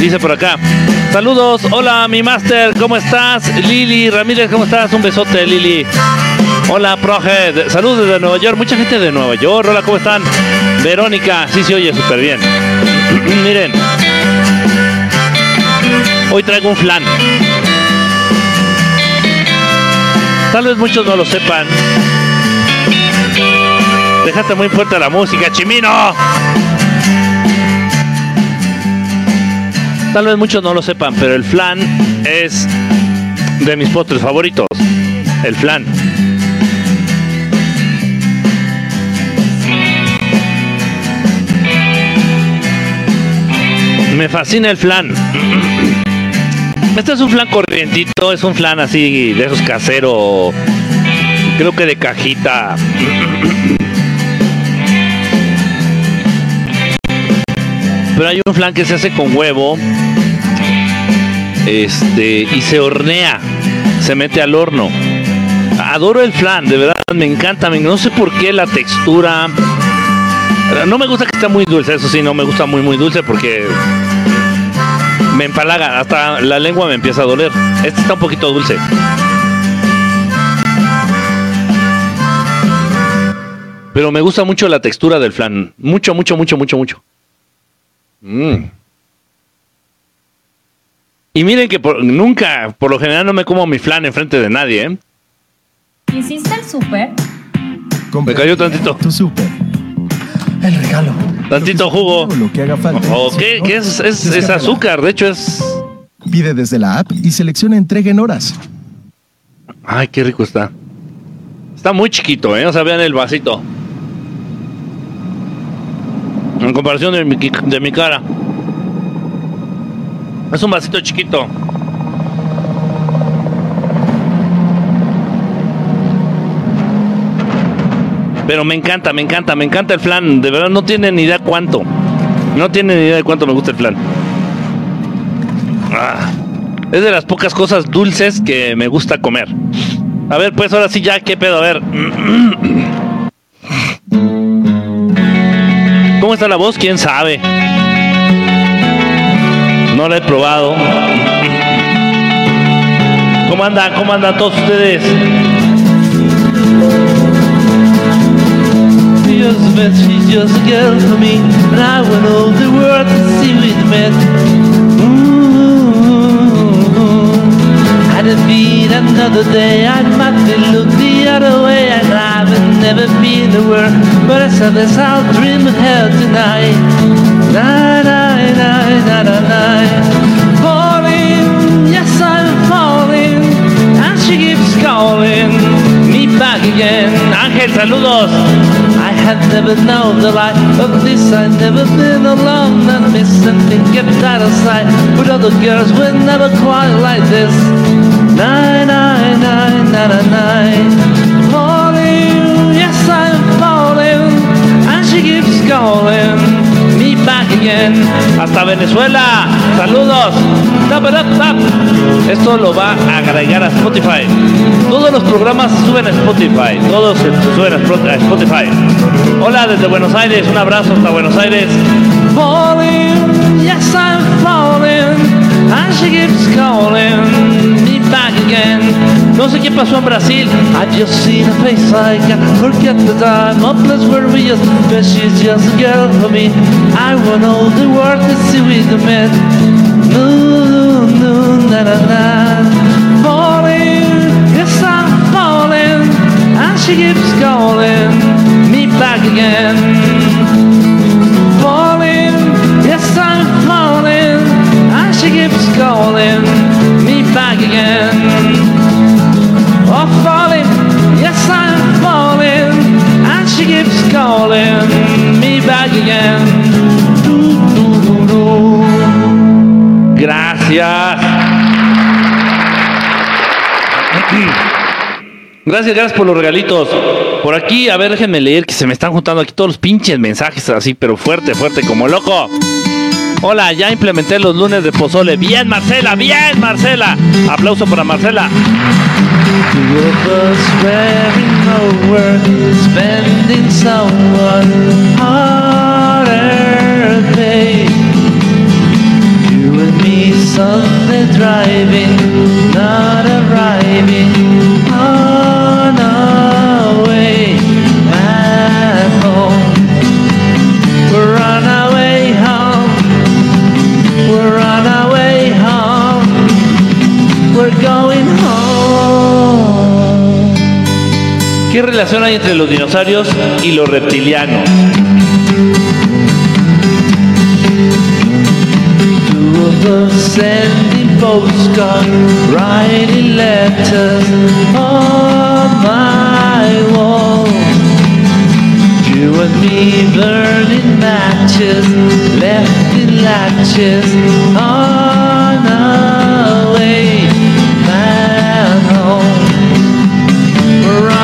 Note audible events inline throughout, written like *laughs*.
Dice por acá. Saludos, hola mi máster, ¿cómo estás? Lili Ramírez, ¿cómo estás? Un besote, Lili. Hola, proje. Saludos desde Nueva York. Mucha gente de Nueva York. Hola, ¿cómo están? Verónica. Sí, se oye súper bien. *clears throat* Miren. Hoy traigo un flan. Tal vez muchos no lo sepan. Déjate muy fuerte la música, Chimino. Tal vez muchos no lo sepan, pero el flan es de mis postres favoritos. El flan. Me fascina el flan. Este es un flan corrientito, es un flan así de esos caseros, creo que de cajita. Pero hay un flan que se hace con huevo, este, y se hornea, se mete al horno. Adoro el flan, de verdad, me encanta, no sé por qué la textura. No me gusta que esté muy dulce, eso sí, no me gusta muy muy dulce porque me empalaga, hasta la lengua me empieza a doler. Este está un poquito dulce. Pero me gusta mucho la textura del flan. Mucho, mucho, mucho, mucho, mucho. Mm. Y miren que nunca, por lo general, no me como mi flan enfrente de nadie, ¿eh? ¿Hiciste el súper? Me cayó tantito. Tu súper. El regalo. Tantito jugo. Lo que haga falta. ¿O qué? ¿Qué es, es, es azúcar? De hecho, es. Pide desde la app y selecciona entrega en horas. Ay, qué rico está. Está muy chiquito, ¿eh? O sea, vean el vasito. En comparación de mi, de mi cara. Es un vasito chiquito. Pero me encanta, me encanta, me encanta el flan. De verdad no tienen ni idea cuánto. No tienen ni idea de cuánto me gusta el flan. Ah, es de las pocas cosas dulces que me gusta comer. A ver, pues ahora sí ya, ¿qué pedo? A ver. *clears throat* ¿Cómo está la voz? ¿Quién sabe? No la he probado. ¿Cómo anda? ¿Cómo andan todos ustedes? just me. I over the world to see another day, the other way. Would never be the world, but I said this, I'll dream of her tonight. Night, night, night, night, night, night. Falling, yes, I'm falling, and she keeps calling me back again. Ángel, saludos. I had never known the light of this. I'd never been alone and and been kept out of sight. But other girls were never quite like this. Nine, nine, nine, nine, nine. Hasta Venezuela. Saludos. Esto lo va a agregar a Spotify. Todos los programas suben a Spotify. Todos se suben a Spotify. Hola desde Buenos Aires. Un abrazo hasta Buenos Aires. Back again. No sé qué pasó en Brasil. I just seen a face I can't forget the time. A place where we just, but she's just a girl for me. I want all the world to see with the men. No, no, na na na. Falling, yes I'm falling, and she keeps calling me back again. Falling, yes I'm falling, and she keeps calling Gracias. Gracias, gracias por los regalitos. Por aquí, a ver, déjenme leer que se me están juntando aquí todos los pinches mensajes así, pero fuerte, fuerte, como loco. Hola, ya implementé los lunes de pozole. Bien, Marcela, bien, Marcela. Aplauso para Marcela. Driving, not arriving ¿Qué relación hay entre los dinosaurios y los reptilianos? Sending postcards, writing letters on my wall. You and me burning matches, left latches on our way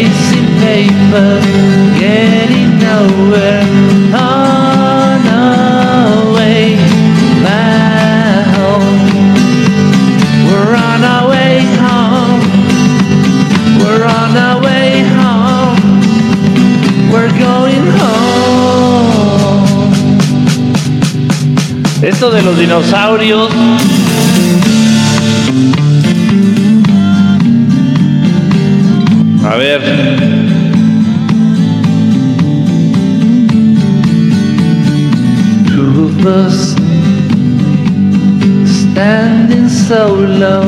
chasing paper, getting nowhere on our way back home. We're on our way home. We're on our way home. We're going home. Esto de los dinosaurios. A ver. Two of us standing so low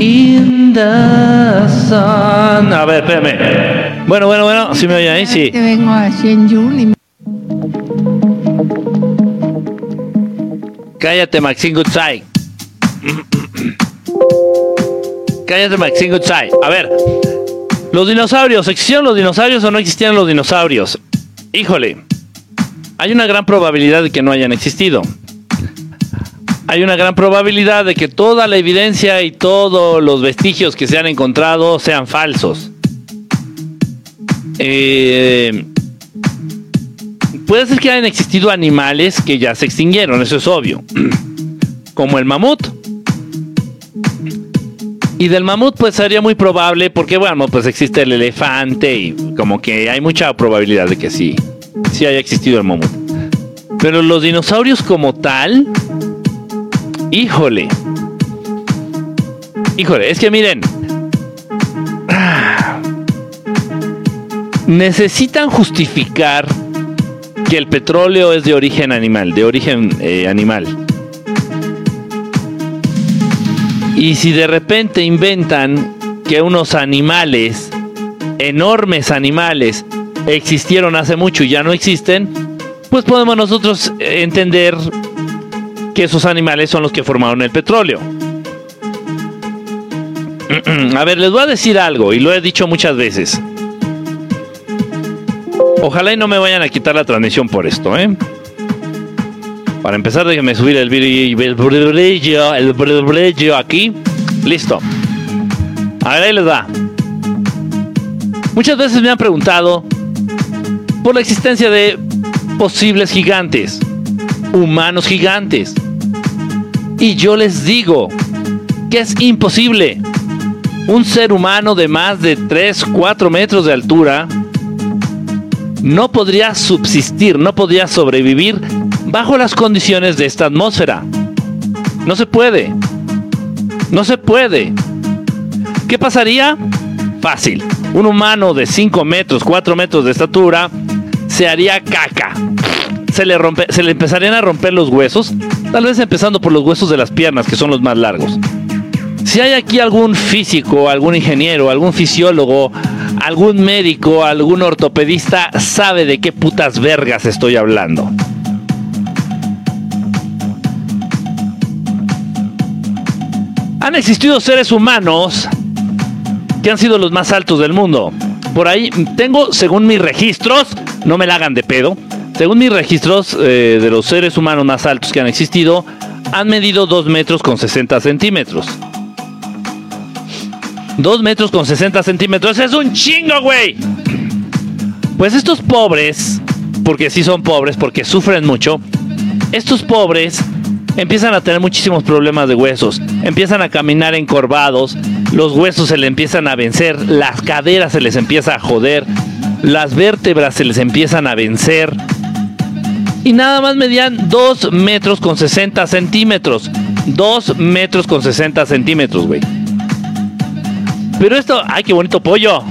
in the sun. A ver, espérame. Bueno, bueno, bueno, si me oyen ahí, sí. Que vengo a Shenyun y me- Cállate, Maxine Goodside. Cállate, Maxine Goodside. A ver, los dinosaurios, ¿existieron los dinosaurios o no existían los dinosaurios? Híjole, hay una gran probabilidad de que no hayan existido. Hay una gran probabilidad de que toda la evidencia y todos los vestigios que se han encontrado sean falsos. Eh, Puede ser que hayan existido animales que ya se extinguieron, eso es obvio. *clears throat* Como el mamut. Y del mamut pues sería muy probable porque bueno, pues existe el elefante y como que hay mucha probabilidad de que sí, sí haya existido el mamut. Pero los dinosaurios como tal, híjole. Híjole, es que miren, necesitan justificar que el petróleo es de origen animal, de origen eh, animal. Y si de repente inventan que unos animales, enormes animales, existieron hace mucho y ya no existen, pues podemos nosotros eh, entender que esos animales son los que formaron el petróleo. *clears throat* A ver, les voy a decir algo y lo he dicho muchas veces. Ojalá y no me vayan a quitar la transmisión por esto, ¿eh? Para empezar, déjenme subir el brillo, el brillo, aquí. Listo. A ver, ahí les va. Muchas veces me han preguntado por la existencia de posibles gigantes, humanos gigantes. Y yo les digo que es imposible. Un ser humano de más de 3, 4 metros de altura no podría subsistir, no podría sobrevivir bajo las condiciones de esta atmósfera. No se puede. No se puede. ¿Qué pasaría? Fácil. Un humano de 5 metros, 4 metros de estatura se haría caca. Se le, rompe, se le empezarían a romper los huesos, tal vez empezando por los huesos de las piernas, que son los más largos. Si hay aquí algún físico, algún ingeniero, algún fisiólogo, algún médico, algún ortopedista, sabe de qué putas vergas estoy hablando. Han existido seres humanos que han sido los más altos del mundo. por ahí tengo, según mis registros, no me la hagan de pedo, según mis registros eh, de los seres humanos más altos que han existido, han medido 2 metros con 60 centímetros. 2 metros con 60 centímetros, es un chingo, güey. Pues estos pobres, porque sí son pobres, porque sufren mucho, estos pobres empiezan a tener muchísimos problemas de huesos, empiezan a caminar encorvados, los huesos se les empiezan a vencer, las caderas se les empieza a joder, las vértebras se les empiezan a vencer. Y nada más medían 2 metros con 60 centímetros. 2 metros con 60 centímetros, güey. Pero esto, ay, qué bonito pollo.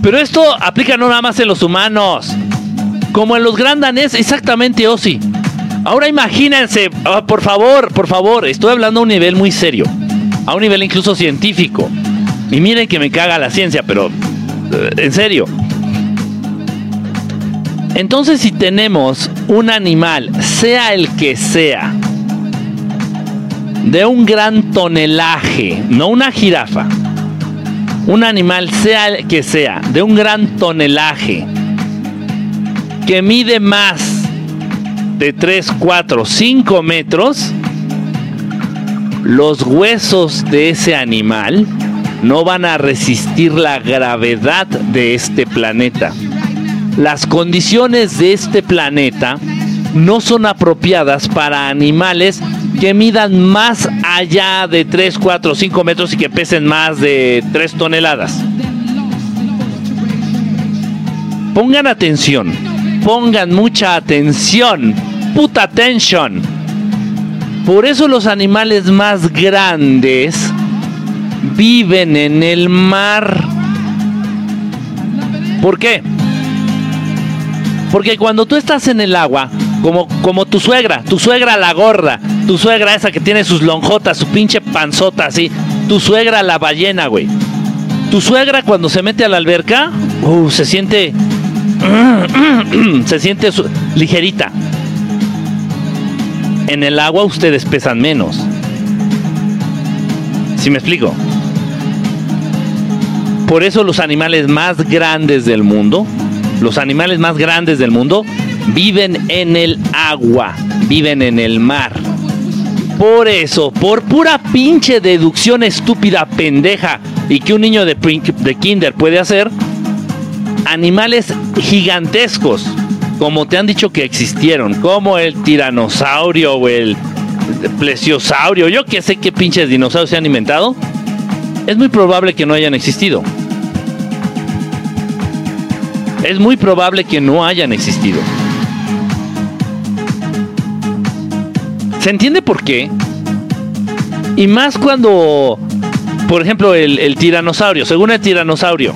Pero esto aplica no nada más en los humanos. Como en los grandanés, exactamente, Osi. Ahora imagínense, ah, por favor, por favor, estoy hablando a un nivel muy serio. A un nivel incluso científico. Y miren que me caga la ciencia, pero eh, en serio. Entonces si tenemos un animal, sea el que sea, de un gran tonelaje, no una jirafa, un animal, sea el que sea, de un gran tonelaje, que mide más de 3, 4, 5 metros, los huesos de ese animal no van a resistir la gravedad de este planeta. Las condiciones de este planeta no son apropiadas para animales que midan más allá de 3, 4, 5 metros y que pesen más de 3 toneladas. Pongan atención, pongan mucha atención, puta atención. Por eso los animales más grandes viven en el mar. ¿Por qué? Porque cuando tú estás en el agua, como, como tu suegra, tu suegra la gorda, tu suegra esa que tiene sus lonjotas, su pinche panzota así, tu suegra la ballena, güey. Tu suegra cuando se mete a la alberca, uh, se siente, *clears throat* se siente ligerita. En el agua ustedes pesan menos. ¿Sí me explico? Por eso los animales más grandes del mundo, los animales más grandes del mundo, viven en el agua, viven en el mar. Por eso, por pura pinche deducción estúpida, pendeja, y que un niño de, de kinder puede hacer, animales gigantescos, como te han dicho que existieron, como el tiranosaurio o el plesiosaurio, yo que sé qué pinches dinosaurios se han inventado, es muy probable que no hayan existido. Es muy probable que no hayan existido. ¿Se entiende por qué? Y más cuando, por ejemplo, el, tiranosaurio, según el tiranosaurio,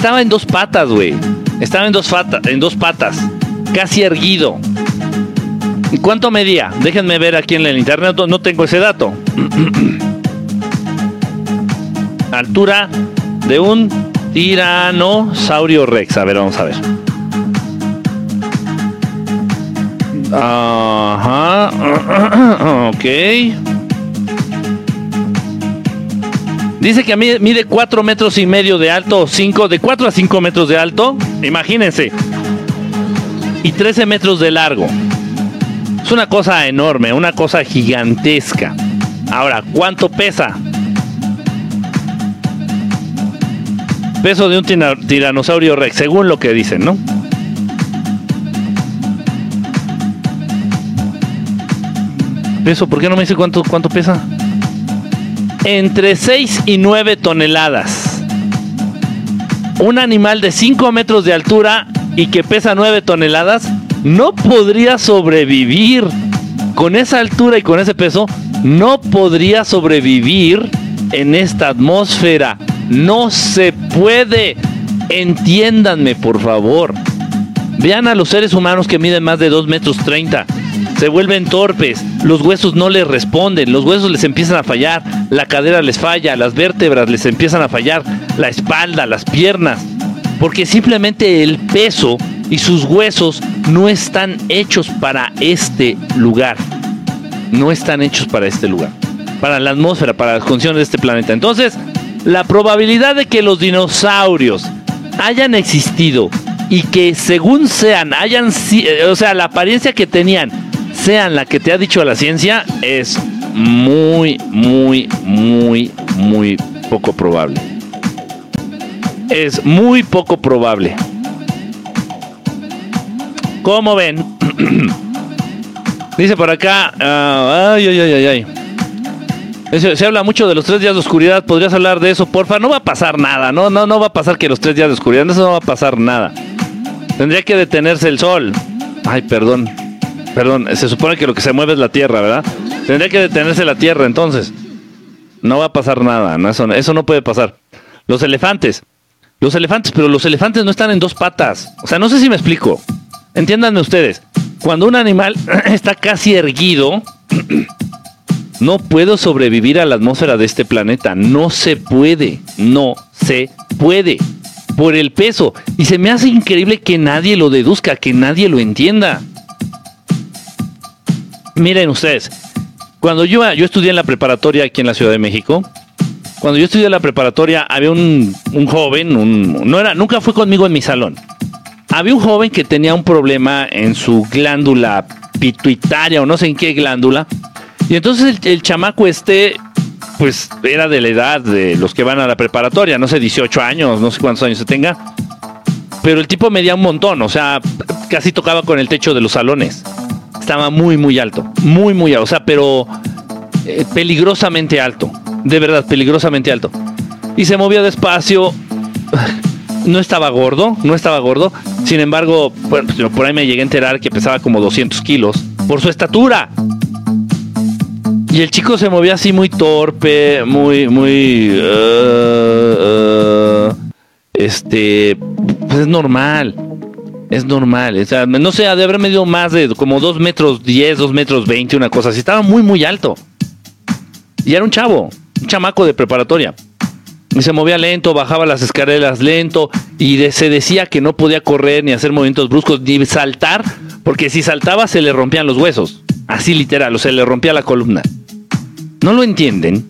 estaba en dos patas, güey. Estaba en dos, en dos patas, casi erguido. ¿Y cuánto medía? Déjenme ver aquí en el internet, no tengo ese dato. *clears throat* Altura de un tiranosaurio rex. A ver, vamos a ver. Ajá. *clears throat* ok. Dice que a mí mide 4 metros y medio de alto, 5, de 4 a 5 metros de alto. Imagínense. Y 13 metros de largo. Es una cosa enorme, una cosa gigantesca. Ahora, ¿cuánto pesa? Peso de un tiranosaurio rex, según lo que dicen, ¿no? Peso, ¿por qué no me dice cuánto, cuánto pesa? Entre 6 y 9 toneladas. Un animal de 5 metros de altura y que pesa 9 toneladas no podría sobrevivir. Con esa altura y con ese peso, no podría sobrevivir en esta atmósfera. No se puede. Entiéndanme, por favor. Vean a los seres humanos que miden más de 2 metros 30. Se vuelven torpes, los huesos no les responden, los huesos les empiezan a fallar, la cadera les falla, las vértebras les empiezan a fallar, la espalda, las piernas. Porque simplemente el peso y sus huesos no están hechos para este lugar. No están hechos para este lugar. para la atmósfera, para las condiciones de este planeta. Entonces, la probabilidad de que los dinosaurios hayan existido y que según sean, hayan, eh, o sea, la apariencia que tenían, sean la que te ha dicho la ciencia, es muy, muy, muy, muy poco probable. Es muy poco probable. ¿Cómo ven? *clears throat* Dice por acá, ah, ay, ay, ay, ay, se habla mucho de los tres días de oscuridad. ¿Podrías hablar de eso, porfa? No va a pasar nada. No, no, no va a pasar que los tres días de oscuridad. Eso no va a pasar nada. Tendría que detenerse el sol. Ay, perdón. Perdón. Se supone que lo que se mueve es la tierra, ¿verdad? Tendría que detenerse la tierra, entonces. No va a pasar nada. No, eso, eso no puede pasar. Los elefantes. Los elefantes, pero los elefantes no están en dos patas. O sea, no sé si me explico. Entiéndanme ustedes. Cuando un animal *clears throat* está casi erguido, *clears throat* no puedo sobrevivir a la atmósfera de este planeta. No se puede. No se puede. Por el peso. Y se me hace increíble que nadie lo deduzca, que nadie lo entienda. Miren ustedes. Cuando yo, yo estudié en la preparatoria aquí en la Ciudad de México, cuando yo estudié en la preparatoria había un, un joven, un, no era, nunca fue conmigo en mi salón. Había un joven que tenía un problema en su glándula pituitaria o no sé en qué glándula. Y entonces el, el chamaco este, pues era de la edad de los que van a la preparatoria, no sé, 18 años, no sé cuántos años se tenga. Pero el tipo medía un montón, o sea, casi tocaba con el techo de los salones. Estaba muy, muy alto, muy, muy alto, o sea, pero eh, peligrosamente alto, de verdad, peligrosamente alto. Y se movía despacio, *laughs* no estaba gordo, no estaba gordo. Sin embargo, bueno, pues, por ahí me llegué a enterar que pesaba como 200 kilos por su estatura. Y el chico se movía así muy torpe, muy, muy... uh, uh, este... Pues es normal. Es normal. O sea, no sé, de haber medido más de como 2 metros 10, 2 metros 20, una cosa así. Estaba muy, muy alto. Y era un chavo, un chamaco de preparatoria. Y se movía lento, bajaba las escaleras lento y se decía que no podía correr ni hacer movimientos bruscos ni saltar, porque si saltaba se le rompían los huesos. Así literal, o se le rompía la columna. ¿No lo entienden?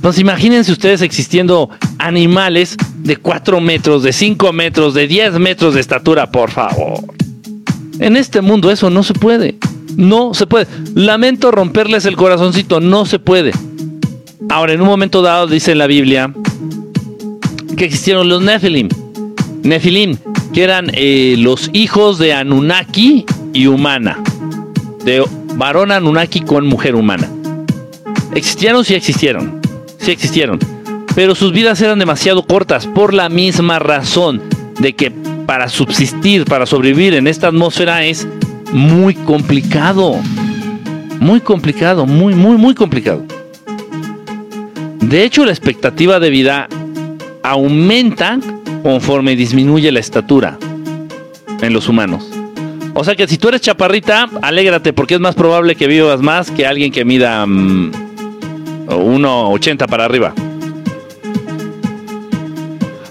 Pues imagínense ustedes existiendo animales de 4 metros, de 5 metros, de 10 metros de estatura, por favor. En este mundo eso no se puede. No se puede. Lamento romperles el corazoncito, no se puede. Ahora, en un momento dado dice la Biblia que existieron los Nephilim. Nephilim, que eran eh, los hijos de Anunnaki y humana. De varón Anunnaki con mujer humana. Existieron, sí existieron. Existieron. Pero sus vidas eran demasiado cortas por la misma razón de que para subsistir, para sobrevivir en esta atmósfera es muy complicado. Muy complicado, muy, muy, muy complicado. De hecho, la expectativa de vida aumenta conforme disminuye la estatura en los humanos. O sea que si tú eres chaparrita, alégrate porque es más probable que vivas más que alguien que mida mm, 1,80 para arriba.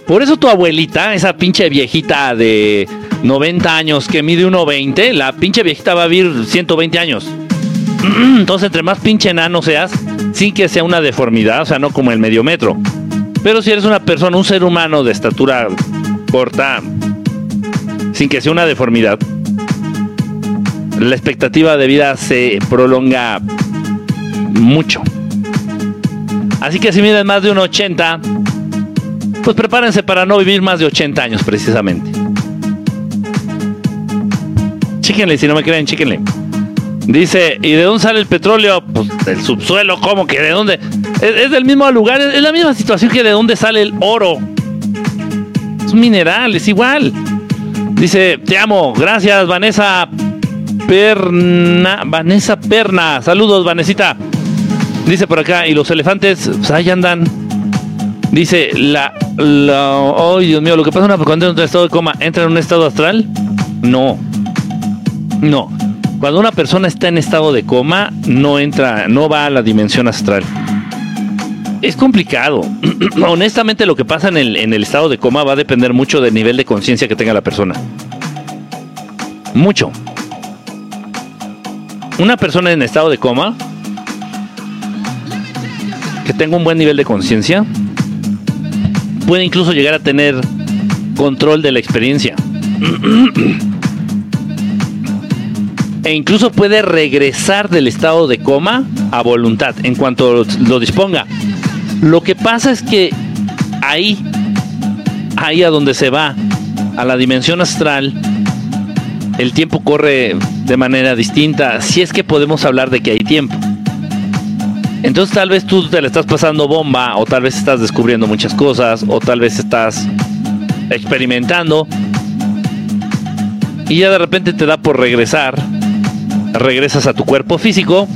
Por eso tu abuelita, esa pinche viejita de 90 años que mide 1,20, la pinche viejita va a vivir 120 años. *clears throat* Entonces, entre más pinche enano seas, sin que sea una deformidad, o sea, no como el medio metro. Pero si eres una persona, un ser humano de estatura corta, sin que sea una deformidad, la expectativa de vida se prolonga mucho. Así que si miden más de un 80, pues prepárense para no vivir más de 80 años precisamente. Chíquenle, si no me creen, chíquenle. Dice, ¿y de dónde sale el petróleo? Pues del subsuelo, ¿cómo que de dónde? Es, del mismo lugar, es, es la misma situación que de dónde sale el oro. Es un mineral, es igual. Dice, te amo, gracias Vanessa Perna, Vanessa Perna, saludos Vanesita. Dice por acá, y los elefantes, pues ahí andan. Dice, la, la, oh Dios mío, lo que pasa cuando entra en un estado de coma, ¿entra en un estado astral? No, no. Cuando una persona está en estado de coma, no entra, no va a la dimensión astral. Es complicado. *clears throat* Honestamente, lo que pasa en el, en el estado de coma va a depender mucho del nivel de conciencia que tenga la persona. Mucho. Una persona en estado de coma que tenga un buen nivel de conciencia, puede incluso llegar a tener control de la experiencia. *clears throat* e incluso puede regresar del estado de coma a voluntad en cuanto lo disponga. Lo que pasa es que ahí, ahí a donde se va, a la dimensión astral, el tiempo corre de manera distinta, si es que podemos hablar de que hay tiempo. Entonces tal vez tú te le estás pasando bomba, o tal vez estás descubriendo muchas cosas, o tal vez estás experimentando, y ya de repente te da por regresar, regresas a tu cuerpo físico,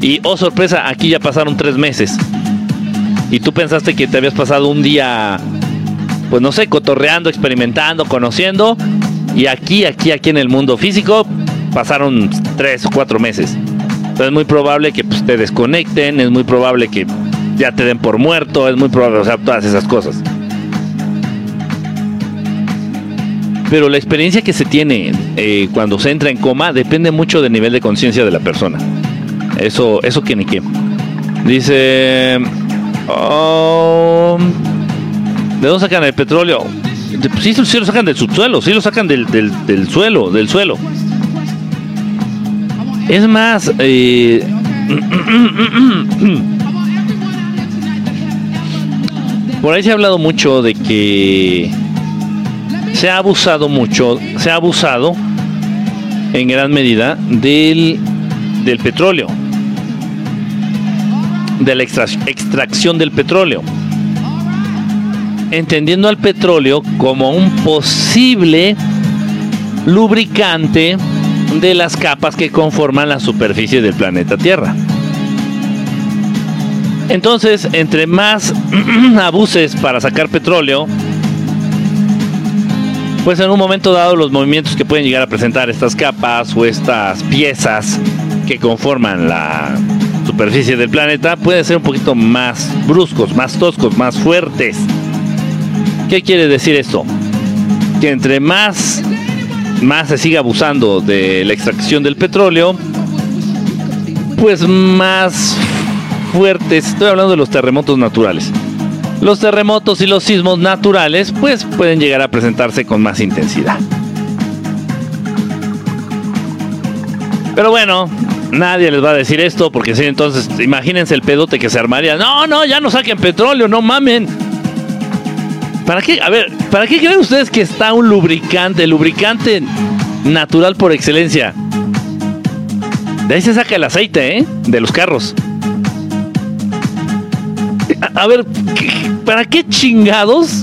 y oh sorpresa, aquí ya pasaron tres meses. Y tú pensaste que te habías pasado un día, pues no sé, cotorreando, experimentando, conociendo, y aquí, aquí, aquí en el mundo físico pasaron tres o cuatro meses. Entonces es muy probable que pues, te desconecten, es muy probable que ya te den por muerto, es muy probable, o sea, todas esas cosas. Pero la experiencia que se tiene eh, cuando se entra en coma depende mucho del nivel de conciencia de la persona. Eso, eso que ni qué. Dice. Oh, ¿De dónde sacan el petróleo? Sí, sí lo sacan del subsuelo, sí lo sacan del, del, suelo, del suelo. Es más, eh, por ahí se ha hablado mucho de que se ha abusado mucho, se ha abusado en gran medida del, del petróleo, de la extracción del petróleo entendiendo al petróleo como un posible lubricante de las capas que conforman la superficie del planeta Tierra. Entonces, entre más *clears throat* abuses para sacar petróleo, pues en un momento dado los movimientos que pueden llegar a presentar estas capas o estas piezas que conforman la superficie del planeta pueden ser un poquito más bruscos, más toscos, más fuertes. ¿Qué quiere decir esto? Que entre más, más se siga abusando de la extracción del petróleo, pues más fuertes, estoy hablando de los terremotos naturales. Los terremotos y los sismos naturales pues pueden llegar a presentarse con más intensidad. Pero bueno, nadie les va a decir esto porque si entonces imagínense el pedote que se armaría. No, no, ya no saquen petróleo, no mamen. ¿Para qué? A ver, ¿para qué creen ustedes que está un lubricante, lubricante natural por excelencia? De ahí se saca el aceite, ¿eh? De los carros. A, ver, ¿para qué chingados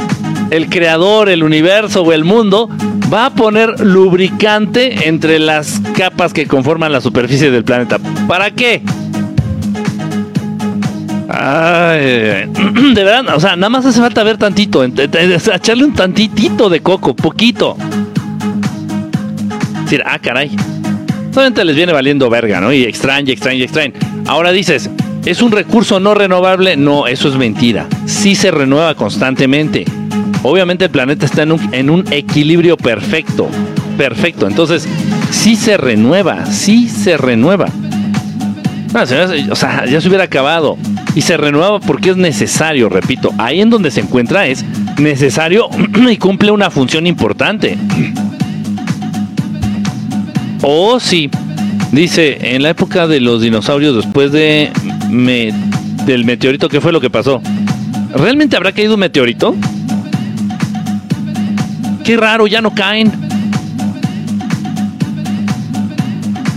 el creador, el universo o el mundo va a poner lubricante entre las capas que conforman la superficie del planeta? ¿Para qué? Ay, *clears throat* de verdad, o sea, nada más hace falta ver tantito, echarle un tantitito de coco, poquito. Decir, ah, caray. Solamente les viene valiendo verga, ¿no? Y extraña, extraña, extraña. Ahora dices, ¿es un recurso no renovable? No, eso es mentira. Sí se renueva constantemente. Obviamente el planeta está en un equilibrio perfecto. Perfecto. Entonces, sí se renueva, sí se renueva. o sea, ya se hubiera acabado y se renueva porque es necesario, repito, ahí en donde se encuentra es necesario *clears throat* y cumple una función importante. Oh, sí. Dice, en la época de los dinosaurios, después de del meteorito, ¿qué fue lo que pasó? ¿Realmente habrá caído un meteorito? Qué raro, ya no caen.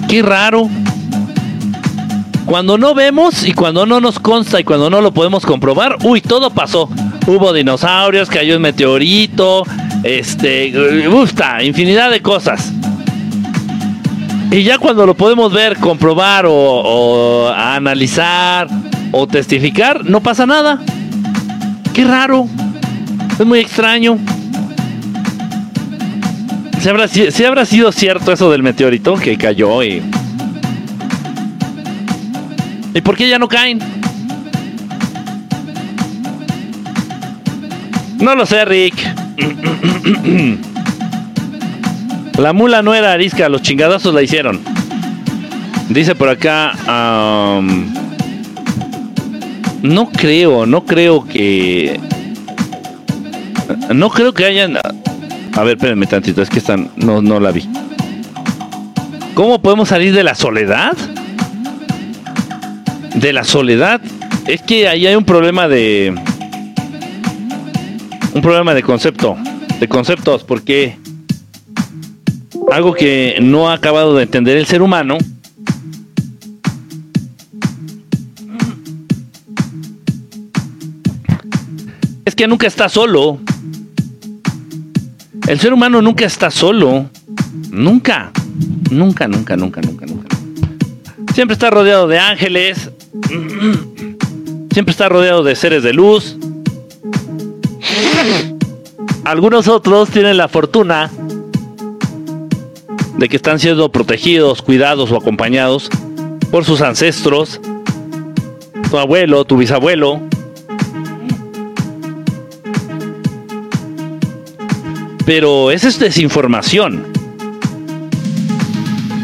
Qué raro. Cuando no vemos y cuando no nos consta y cuando no lo podemos comprobar, uy, todo pasó. Hubo dinosaurios, cayó un meteorito, este, gusta, infinidad de cosas. Y ya cuando lo podemos ver, comprobar o, analizar o testificar, no pasa nada. Qué raro. Es muy extraño. Si habrá, habrá sido cierto eso del meteorito que cayó y ¿Y por qué ya no caen? No lo sé, Rick. *clears throat* La mula no era arisca, los chingadazos la hicieron. Dice por acá. no creo, no creo que. No creo que hayan. A ver, espérenme tantito, es que están. No, no la vi. ¿Cómo podemos salir de la soledad? De la soledad. Es que ahí hay un problema de. Un problema de concepto. De conceptos, porque. Algo que no ha acabado de entender el ser humano es que nunca está solo. El ser humano nunca está solo. Nunca. Nunca, nunca, nunca, nunca, nunca. Siempre está rodeado de ángeles. Siempre está rodeado de seres de luz. Algunos otros tienen la fortuna de que están siendo protegidos, cuidados o acompañados por sus ancestros, tu abuelo, tu bisabuelo, Pero esa es desinformación.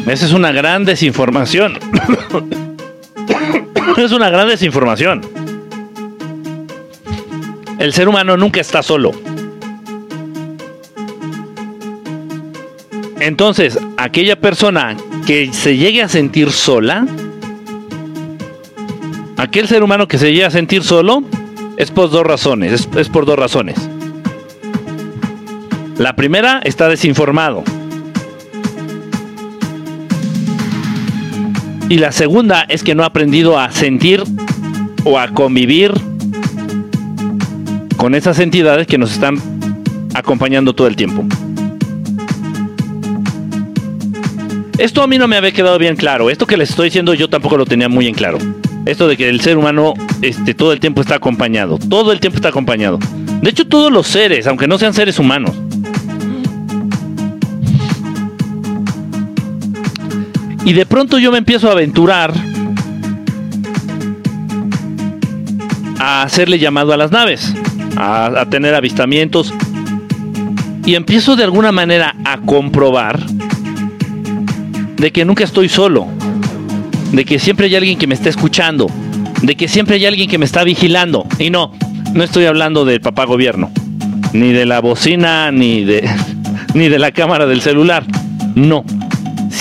Esa es una gran desinformación. *coughs* es una gran desinformación. El ser humano nunca está solo. Entonces, aquella persona que se llegue a sentir sola, aquel ser humano que se llegue a sentir solo, es por dos razones. Es, es por dos razones. La primera está desinformado. Y la segunda es que no ha aprendido a sentir o a convivir con esas entidades que nos están acompañando todo el tiempo. Esto a mí no me había quedado bien claro. Esto que les estoy diciendo yo tampoco lo tenía muy en claro. Esto de que el ser humano este, todo el tiempo está acompañado. Todo el tiempo está acompañado. De hecho, todos los seres, aunque no sean seres humanos, Y de pronto yo me empiezo a aventurar a hacerle llamado a las naves, a, tener avistamientos. Y empiezo de alguna manera a comprobar de que nunca estoy solo, de que siempre hay alguien que me está escuchando, de que siempre hay alguien que me está vigilando. Y no, no estoy hablando del papá gobierno, ni de la bocina, ni de, *laughs* ni de la cámara del celular. No,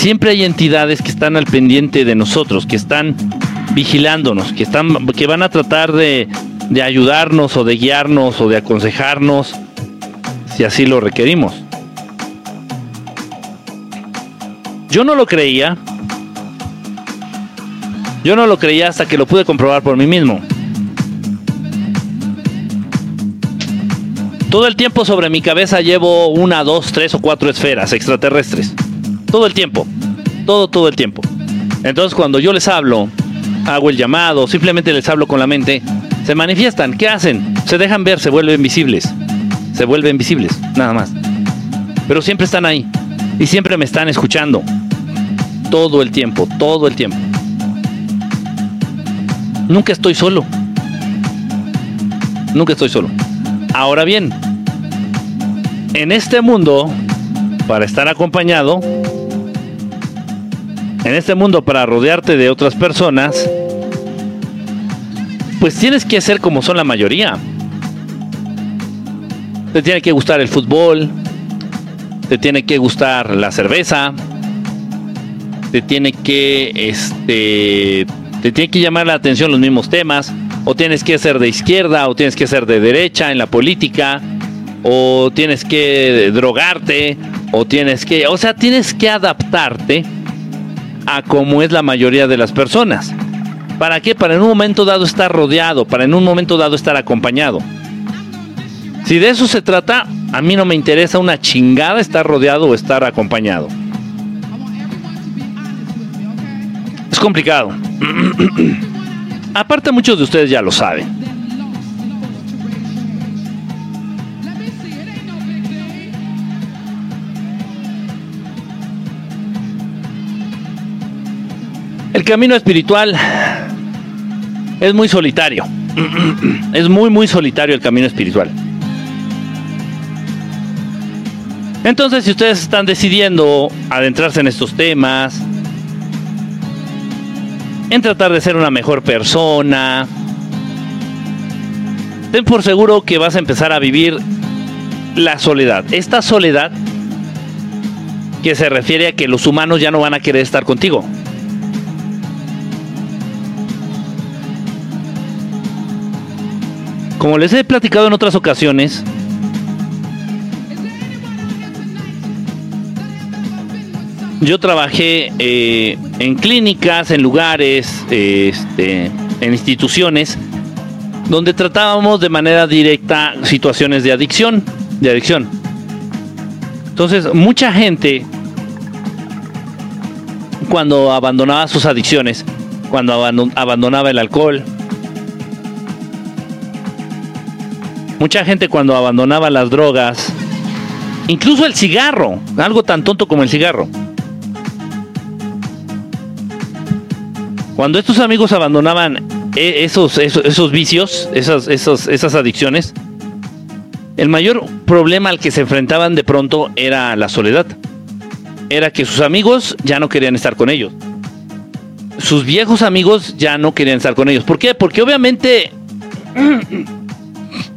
siempre hay entidades que están al pendiente de nosotros, que están vigilándonos, que, están, que van a tratar de, de ayudarnos o de guiarnos o de aconsejarnos si así lo requerimos. Yo no lo creía. Yo no lo creía hasta que lo pude comprobar por mí mismo. Todo el tiempo sobre mi cabeza llevo una, dos, tres o cuatro esferas extraterrestres. Todo el tiempo. Todo, todo el tiempo. Entonces cuando yo les hablo, hago el llamado, simplemente les hablo con la mente, se manifiestan. ¿Qué hacen? Se dejan ver, se vuelven visibles. Se vuelven visibles, nada más. Pero siempre están ahí. Y siempre me están escuchando. Todo el tiempo, todo el tiempo. Nunca estoy solo. Nunca estoy solo. Ahora bien, en este mundo, para estar acompañado, en este mundo para rodearte de otras personas, pues tienes que ser como son la mayoría. Te tiene que gustar el fútbol, te tiene que gustar la cerveza, te tiene que este te tiene que llamar la atención los mismos temas, o tienes que ser de izquierda o tienes que ser de derecha en la política, o tienes que drogarte, o tienes que, o sea, tienes que adaptarte a como es la mayoría de las personas. ¿Para qué? Para en un momento dado estar rodeado, para en un momento dado estar acompañado. Si de eso se trata, a mí no me interesa una chingada estar rodeado o estar acompañado. Es complicado. *clears throat* Aparte muchos de ustedes ya lo saben. El camino espiritual es muy solitario. *clears throat* Es muy, muy solitario el camino espiritual. Entonces, si ustedes están decidiendo adentrarse en estos temas, en tratar de ser una mejor persona, ten por seguro que vas a empezar a vivir la soledad. Esta soledad que se refiere a que los humanos ya no van a querer estar contigo. Como les he platicado en otras ocasiones, yo trabajé eh, en clínicas, en lugares, este, en instituciones, donde tratábamos de manera directa situaciones de adicción, de adicción. Entonces, mucha gente, cuando abandonaba sus adicciones, cuando abandonaba el alcohol, mucha gente cuando abandonaba las drogas, incluso el cigarro, algo tan tonto como el cigarro. Cuando estos amigos abandonaban e, esos, esos, vicios, esas, esas adicciones, el mayor problema al que se enfrentaban de pronto era la soledad. Era que sus amigos ya no querían estar con ellos. Sus viejos amigos ya no querían estar con ellos. ¿Por qué? Porque obviamente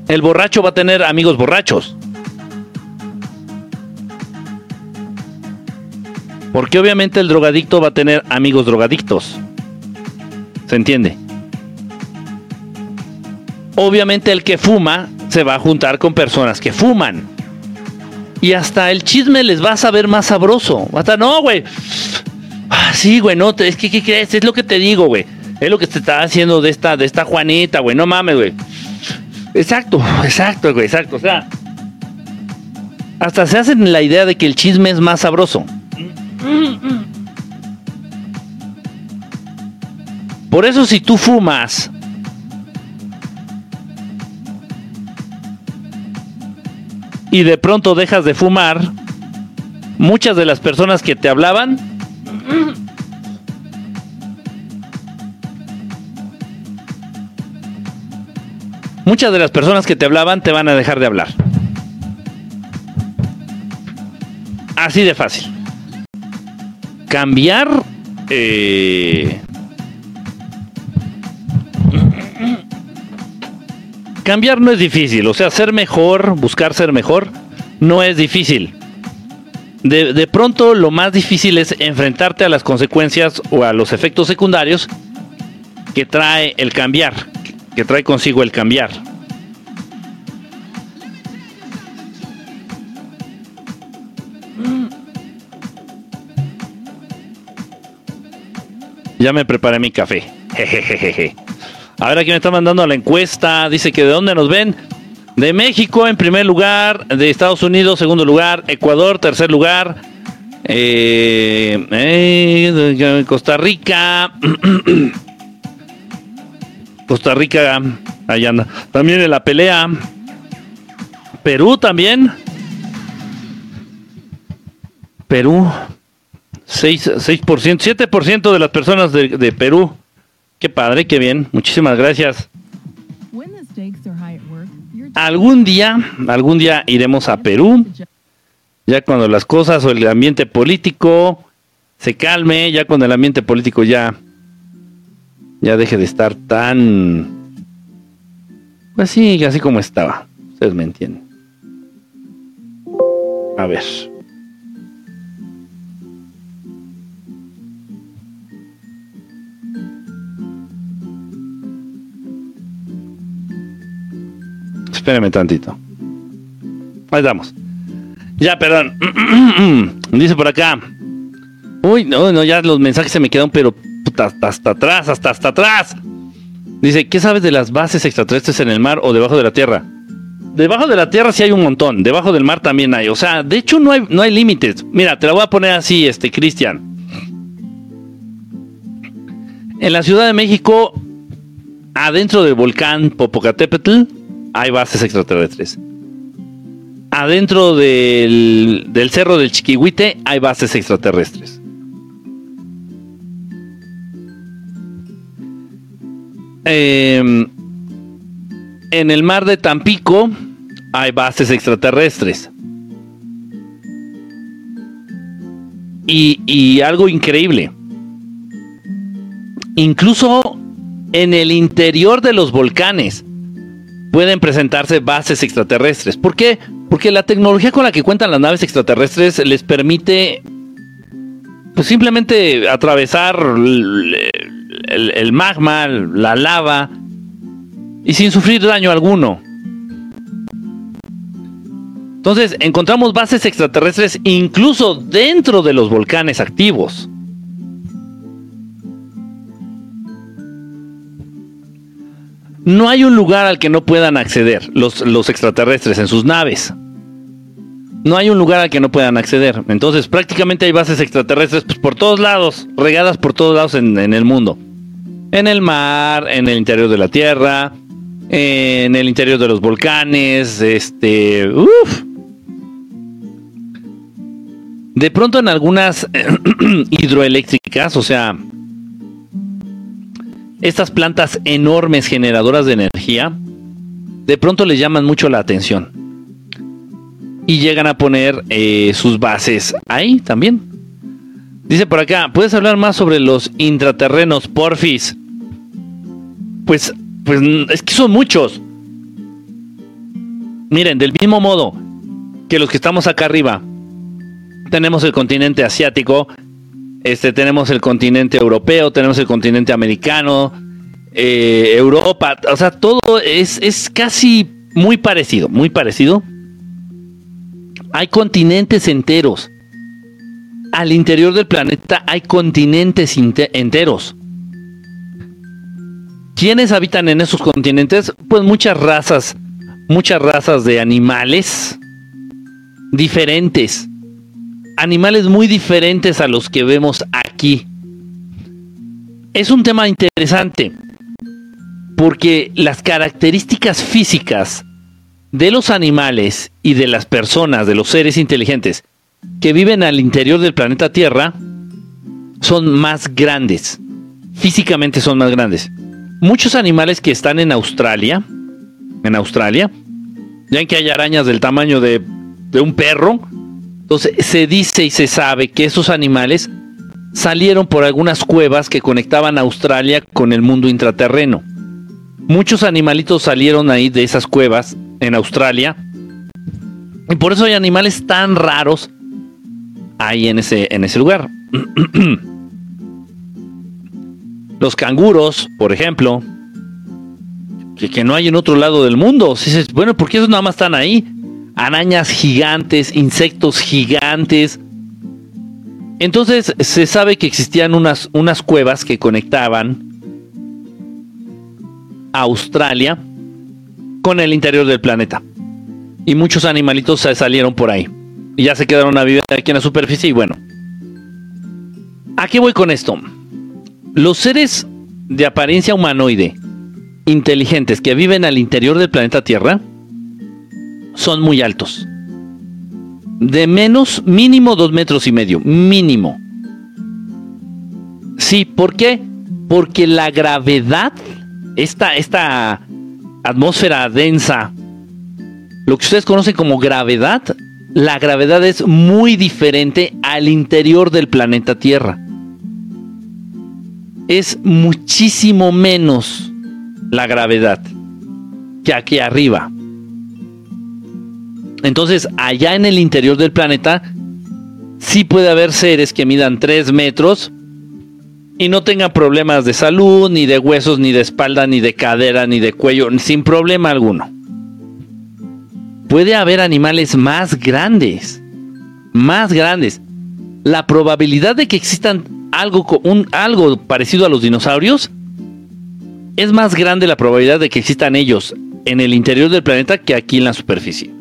el borracho va a tener amigos borrachos. Porque obviamente el drogadicto va a tener amigos drogadictos. ¿Se entiende? Obviamente el que fuma se va a juntar con personas que fuman. Y hasta el chisme les va a saber más sabroso. Hasta, no, güey. Ah, sí, güey, no, es que, ¿qué crees? Es lo que te digo, güey. Es lo que te está haciendo de esta, de esta Juanita, güey. No mames, güey. Exacto, exacto, güey, exacto. O sea, hasta se hacen la idea de que el chisme es más sabroso. Por eso si tú fumas y de pronto dejas de fumar, muchas de las personas que te hablaban muchas de las personas que te hablaban te van a dejar de hablar. Así de fácil. Cambiar eh, cambiar no es difícil, o sea, ser mejor, buscar ser mejor, no es difícil. De, de, pronto lo más difícil es enfrentarte a las consecuencias o a los efectos secundarios que trae el cambiar, que trae consigo el cambiar. Ya me preparé mi café. *laughs* A ver, aquí me está mandando la encuesta. Dice que de dónde nos ven. De México en primer lugar, de Estados Unidos segundo lugar, Ecuador tercer lugar, eh, eh, Costa Rica, *clears throat* Costa Rica, allá anda. También en la pelea, Perú también, Perú, 6, 6% 7% de las personas de Perú Qué padre, qué bien. Muchísimas gracias. Algún día, algún día iremos a Perú, ya cuando las cosas o el ambiente político se calme, ya cuando el ambiente político ya, ya deje de estar tan, pues sí, así como estaba. Ustedes me entienden. A ver. Espérame tantito. Ahí estamos. Ya, perdón. *clears throat* Dice por acá. Uy, no, no, ya los mensajes se me quedan, pero hasta, hasta atrás, hasta hasta atrás. Dice, ¿qué sabes de las bases extraterrestres en el mar o debajo de la tierra? Debajo de la tierra sí hay un montón, debajo del mar también hay. O sea, de hecho no hay, no hay límites. Mira, te la voy a poner así, este, Cristian. En la Ciudad de México, adentro del volcán Popocatépetl, hay bases extraterrestres. Adentro del, cerro del Chiquihuite hay bases extraterrestres. Em, en el mar de Tampico hay bases extraterrestres. Y, y, algo increíble. Incluso en el interior de los volcanes pueden presentarse bases extraterrestres. ¿Por qué? Porque la tecnología con la que cuentan las naves extraterrestres les permite pues simplemente atravesar el, magma, la lava, y sin sufrir daño alguno. Entonces, encontramos bases extraterrestres incluso dentro de los volcanes activos. No hay un lugar al que no puedan acceder los, los extraterrestres en sus naves. No hay un lugar al que no puedan acceder. Entonces, prácticamente hay bases extraterrestres pues, por todos lados, regadas por todos lados en, en el mundo. En el mar, en el interior de la Tierra, en el interior de los volcanes, este, uff. De pronto en algunas *clears throat* hidroeléctricas, o sea, estas plantas enormes generadoras de energía, de pronto les llaman mucho la atención. Y llegan a poner eh, sus bases ahí también. Dice por acá, ¿puedes hablar más sobre los intraterrenos, porfis? Pues pues es que son muchos. Miren, del mismo modo que los que estamos acá arriba, tenemos el continente asiático, este, tenemos el continente europeo, tenemos el continente americano, eh, Europa, o sea, todo es, es casi muy parecido, muy parecido. Hay continentes enteros. Al interior del planeta hay continentes enteros. ¿Quiénes habitan en esos continentes? Pues muchas razas, muchas razas de animales diferentes. Animales muy diferentes a los que vemos aquí. Es un tema interesante porque las características físicas de los animales y de las personas, de los seres inteligentes que viven al interior del planeta Tierra, son más grandes. Físicamente son más grandes muchos animales que están en Australia, en Australia, ya que hay arañas del tamaño de, de un perro, entonces se dice y se sabe que esos animales salieron por algunas cuevas que conectaban Australia con el mundo intraterreno. Muchos animalitos salieron ahí de esas cuevas en Australia. Y por eso hay animales tan raros ahí en ese, en ese lugar. *clears throat* Los canguros, por ejemplo, que, no hay en otro lado del mundo. bueno, ¿por qué esos nada más están ahí? Arañas gigantes, insectos gigantes. Entonces se sabe que existían unas, unas cuevas que conectaban a Australia con el interior del planeta. Y muchos animalitos se salieron por ahí. Y ya se quedaron a vivir aquí en la superficie. Y bueno, ¿a qué voy con esto? Los seres de apariencia humanoide, inteligentes, que viven al interior del planeta Tierra, son muy altos. De menos, mínimo dos metros y medio, mínimo. Sí, ¿por qué? Porque la gravedad, esta, esta atmósfera densa, lo que ustedes conocen como gravedad, la gravedad es muy diferente al interior del planeta Tierra es muchísimo menos la gravedad que aquí arriba. Entonces, allá en el interior del planeta, sí puede haber seres que midan 3 metros y no tengan problemas de salud, ni de huesos, ni de espalda, ni de cadera, ni de cuello, sin problema alguno. Puede haber animales más grandes, más grandes. La probabilidad de que existan algo, un, algo parecido a los dinosaurios, es más grande la probabilidad de que existan ellos en el interior del planeta que aquí en la superficie.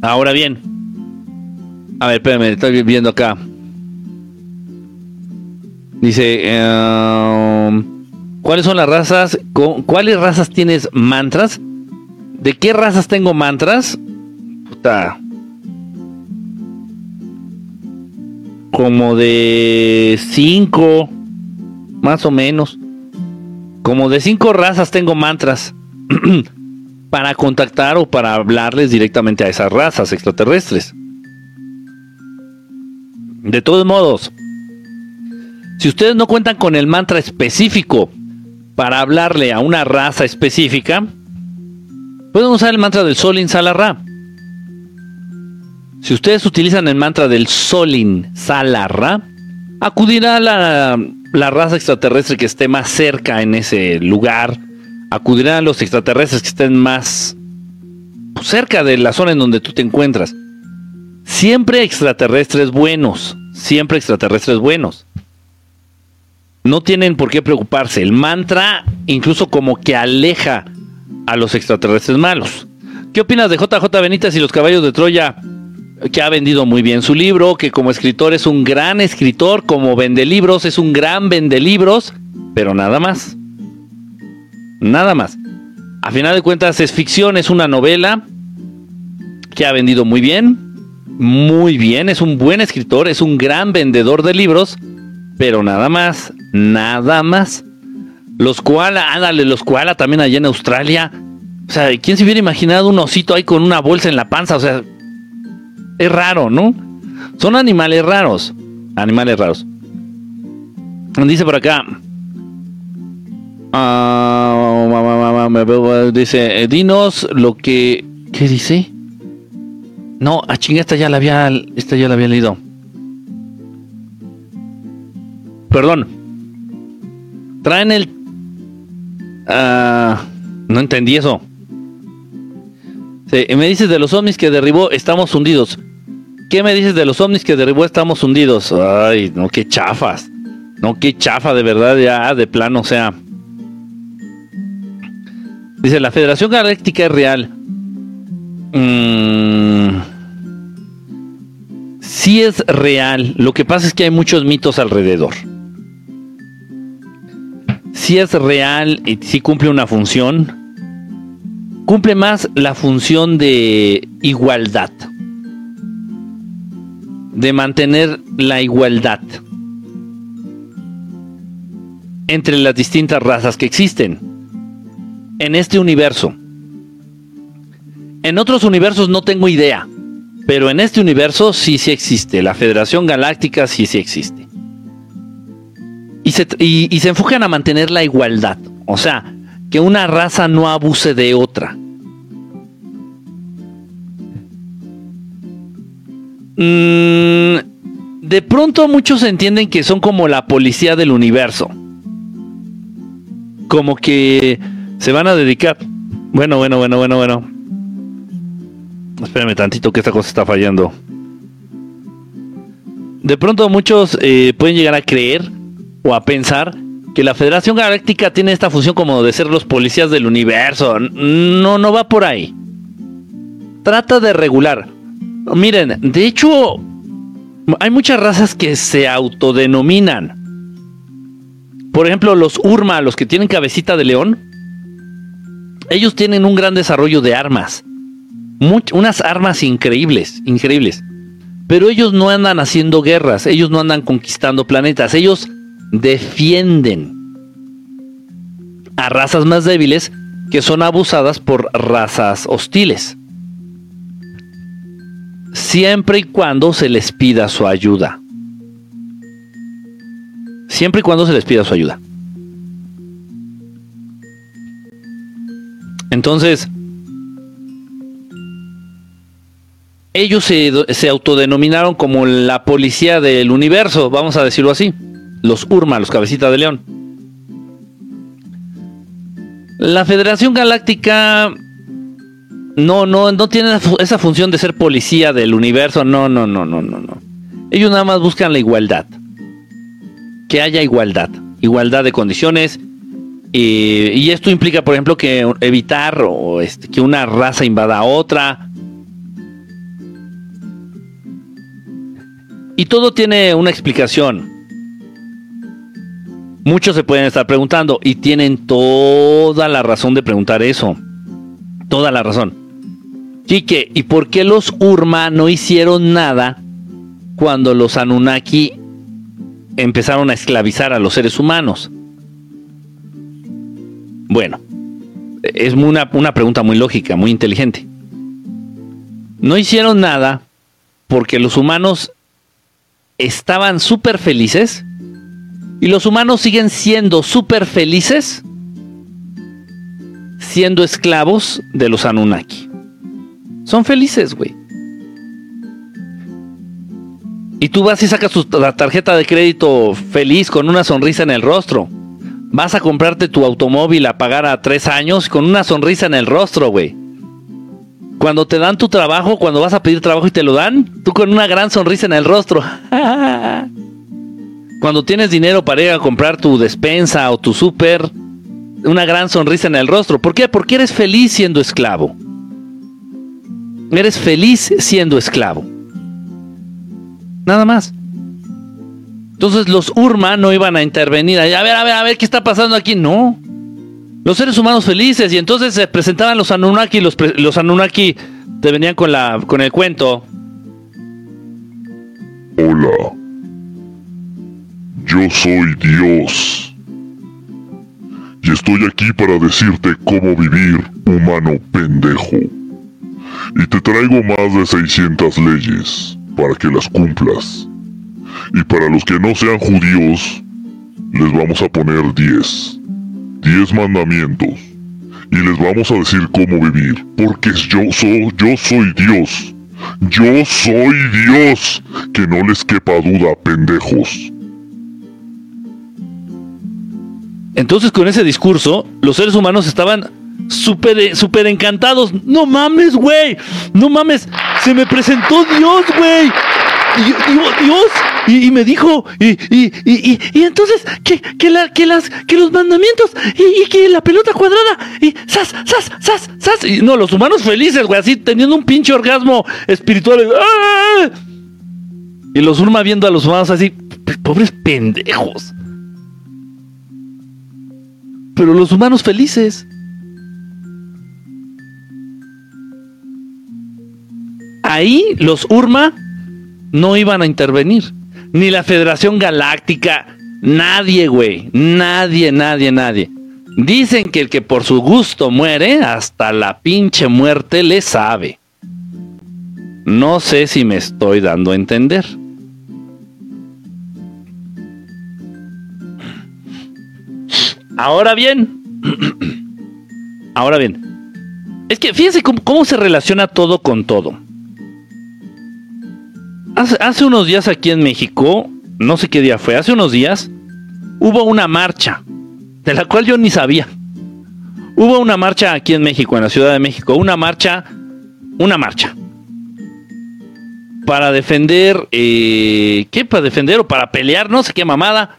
Ahora bien, a ver, espérame, estoy viendo acá. Dice, em, ¿cuáles son las razas? ¿Cuáles razas tienes mantras? ¿De qué razas tengo mantras? Puta, como de cinco, más o menos. Como de cinco razas tengo mantras *clears throat* para contactar o para hablarles directamente a esas razas extraterrestres. De todos modos, Si ustedes no cuentan con el mantra específico para hablarle a una raza específica, pueden usar el mantra del Solin Salarra. Si ustedes utilizan el mantra del Solin Salarra, acudirá la, la raza extraterrestre que esté más cerca en ese lugar, acudirán los extraterrestres que estén más cerca de la zona en donde tú te encuentras. Siempre extraterrestres buenos, siempre extraterrestres buenos. No tienen por qué preocuparse. El mantra incluso como que aleja a los extraterrestres malos. ¿Qué opinas de JJ Benítez y los caballos de Troya? Que ha vendido muy bien su libro, que como escritor es un gran escritor, como vende libros, es un gran vende libros, pero nada más. Nada más. A final de cuentas es ficción, es una novela que ha vendido muy bien, muy bien, es un buen escritor, es un gran vendedor de libros, pero nada más, nada más. Los koala, ándale, los koala también allá en Australia. O sea, ¿quién se hubiera imaginado un osito ahí con una bolsa en la panza? O sea, es raro, ¿no? Son animales raros, animales raros. Dice por acá, Ah, dice, eh, dinos lo que... ¿Qué dice? No, a chinga, esta ya la había, esta ya la había leído. Perdón. Traen el... Ah, no entendí eso. me dices de los ovnis que derribó, estamos hundidos. ¿Qué me dices de los ovnis que derribó, estamos hundidos? Ay, no, qué chafas. No, qué chafa, de verdad, ya, de plano, o sea... Dice, la Federación Galáctica es real. Mm, sí es real. Lo que pasa es que hay muchos mitos alrededor. Sí es real y sí cumple una función. Cumple más la función de igualdad. De mantener la igualdad entre las distintas razas que existen en este universo. En otros universos no tengo idea, pero en este universo sí sí existe. La Federación Galáctica sí sí existe. Y se, y se enfocan a mantener la igualdad. O sea, que una raza no abuse de otra. Mm, de pronto muchos entienden que son como la policía del universo. Como que se van a dedicar. Bueno, bueno, bueno, bueno, bueno. Espérame tantito que esta cosa está fallando. De pronto muchos eh, pueden llegar a creer o a pensar que la Federación Galáctica tiene esta función como de ser los policías del universo. No, no va por ahí. Trata de regular. Miren, de hecho, hay muchas razas que se autodenominan. Por ejemplo, los Urma, los que tienen cabecita de león, ellos tienen un gran desarrollo de armas. unas armas increíbles, increíbles. Pero ellos no andan haciendo guerras, ellos no andan conquistando planetas, ellos defienden a razas más débiles que son abusadas por razas hostiles. Siempre y cuando se les pida su ayuda. Siempre y cuando se les pida su ayuda. Entonces, ellos se, autodenominaron como la policía del universo, vamos a decirlo así. Los Urma, los cabecitas de león. La Federación Galáctica no, no, no tiene esa función de ser policía del universo. No, no, no, no, no, no. Ellos nada más buscan la igualdad. Que haya igualdad. Igualdad de condiciones, y esto implica, por ejemplo, que evitar o este, que una raza invada a otra. Y todo tiene una explicación. Muchos se pueden estar preguntando y tienen toda la razón de preguntar eso. Toda la razón. ¿Y por qué los Urma no hicieron nada cuando los Anunnaki empezaron a esclavizar a los seres humanos? Bueno, es una, una pregunta muy lógica, muy inteligente. No hicieron nada porque los humanos estaban súper felices Y los humanos siguen siendo súper felices siendo esclavos de los Anunnaki. Son felices, güey. Y tú vas y sacas tu, la tarjeta de crédito feliz con una sonrisa en el rostro. Vas a comprarte tu automóvil a pagar a tres años con una sonrisa en el rostro, güey. Cuando te dan tu trabajo, cuando vas a pedir trabajo y te lo dan, tú con una gran sonrisa en el rostro. *laughs* cuando tienes dinero para ir a comprar tu despensa o tu súper, una gran sonrisa en el rostro. ¿Por qué? Porque eres feliz siendo esclavo. Eres feliz siendo esclavo. Nada más. Entonces los Urma no iban a intervenir. A ver, a ver, a ver, ¿qué está pasando aquí? No. Los seres humanos felices. Y entonces se presentaban los Anunnaki. Los, los Anunnaki te venían con, la, con el cuento. Hola. Yo soy Dios. Y estoy aquí para decirte cómo vivir, humano pendejo. Y te traigo más de 600 leyes para que las cumplas. Y para los que no sean judíos, les vamos a poner 10. 10 mandamientos. Y les vamos a decir cómo vivir. Porque yo soy, yo soy Dios. Yo soy Dios. Que no les quepa duda, pendejos. Entonces con ese discurso, los seres humanos estaban súper super encantados. No mames, güey. No mames. Se me presentó Dios, güey. Dios, y, me dijo, y, y, y, y entonces, que, que, la, que, las, que los mandamientos, y, que la pelota cuadrada, y sas, sas, sas, sas, y no, los humanos felices, güey, así teniendo un pinche orgasmo espiritual. ¡ah! Y los Urma viendo a los humanos así, pobres pendejos. Pero los humanos felices. Ahí los Urma no iban a intervenir. Ni la Federación Galáctica, nadie, güey. Nadie, nadie, nadie. Dicen que el que por su gusto muere, hasta la pinche muerte le sabe. No sé si me estoy dando a entender. Ahora bien, *clears throat* ahora bien, es que fíjense cómo, se relaciona todo con todo. Hace, unos días aquí en México, no sé qué día fue, hace unos días, hubo una marcha, de la cual yo ni sabía. Hubo una marcha aquí en México, en la Ciudad de México, una marcha, una marcha. Para defender, eh, ¿qué? Para defender o para pelear, no sé qué mamada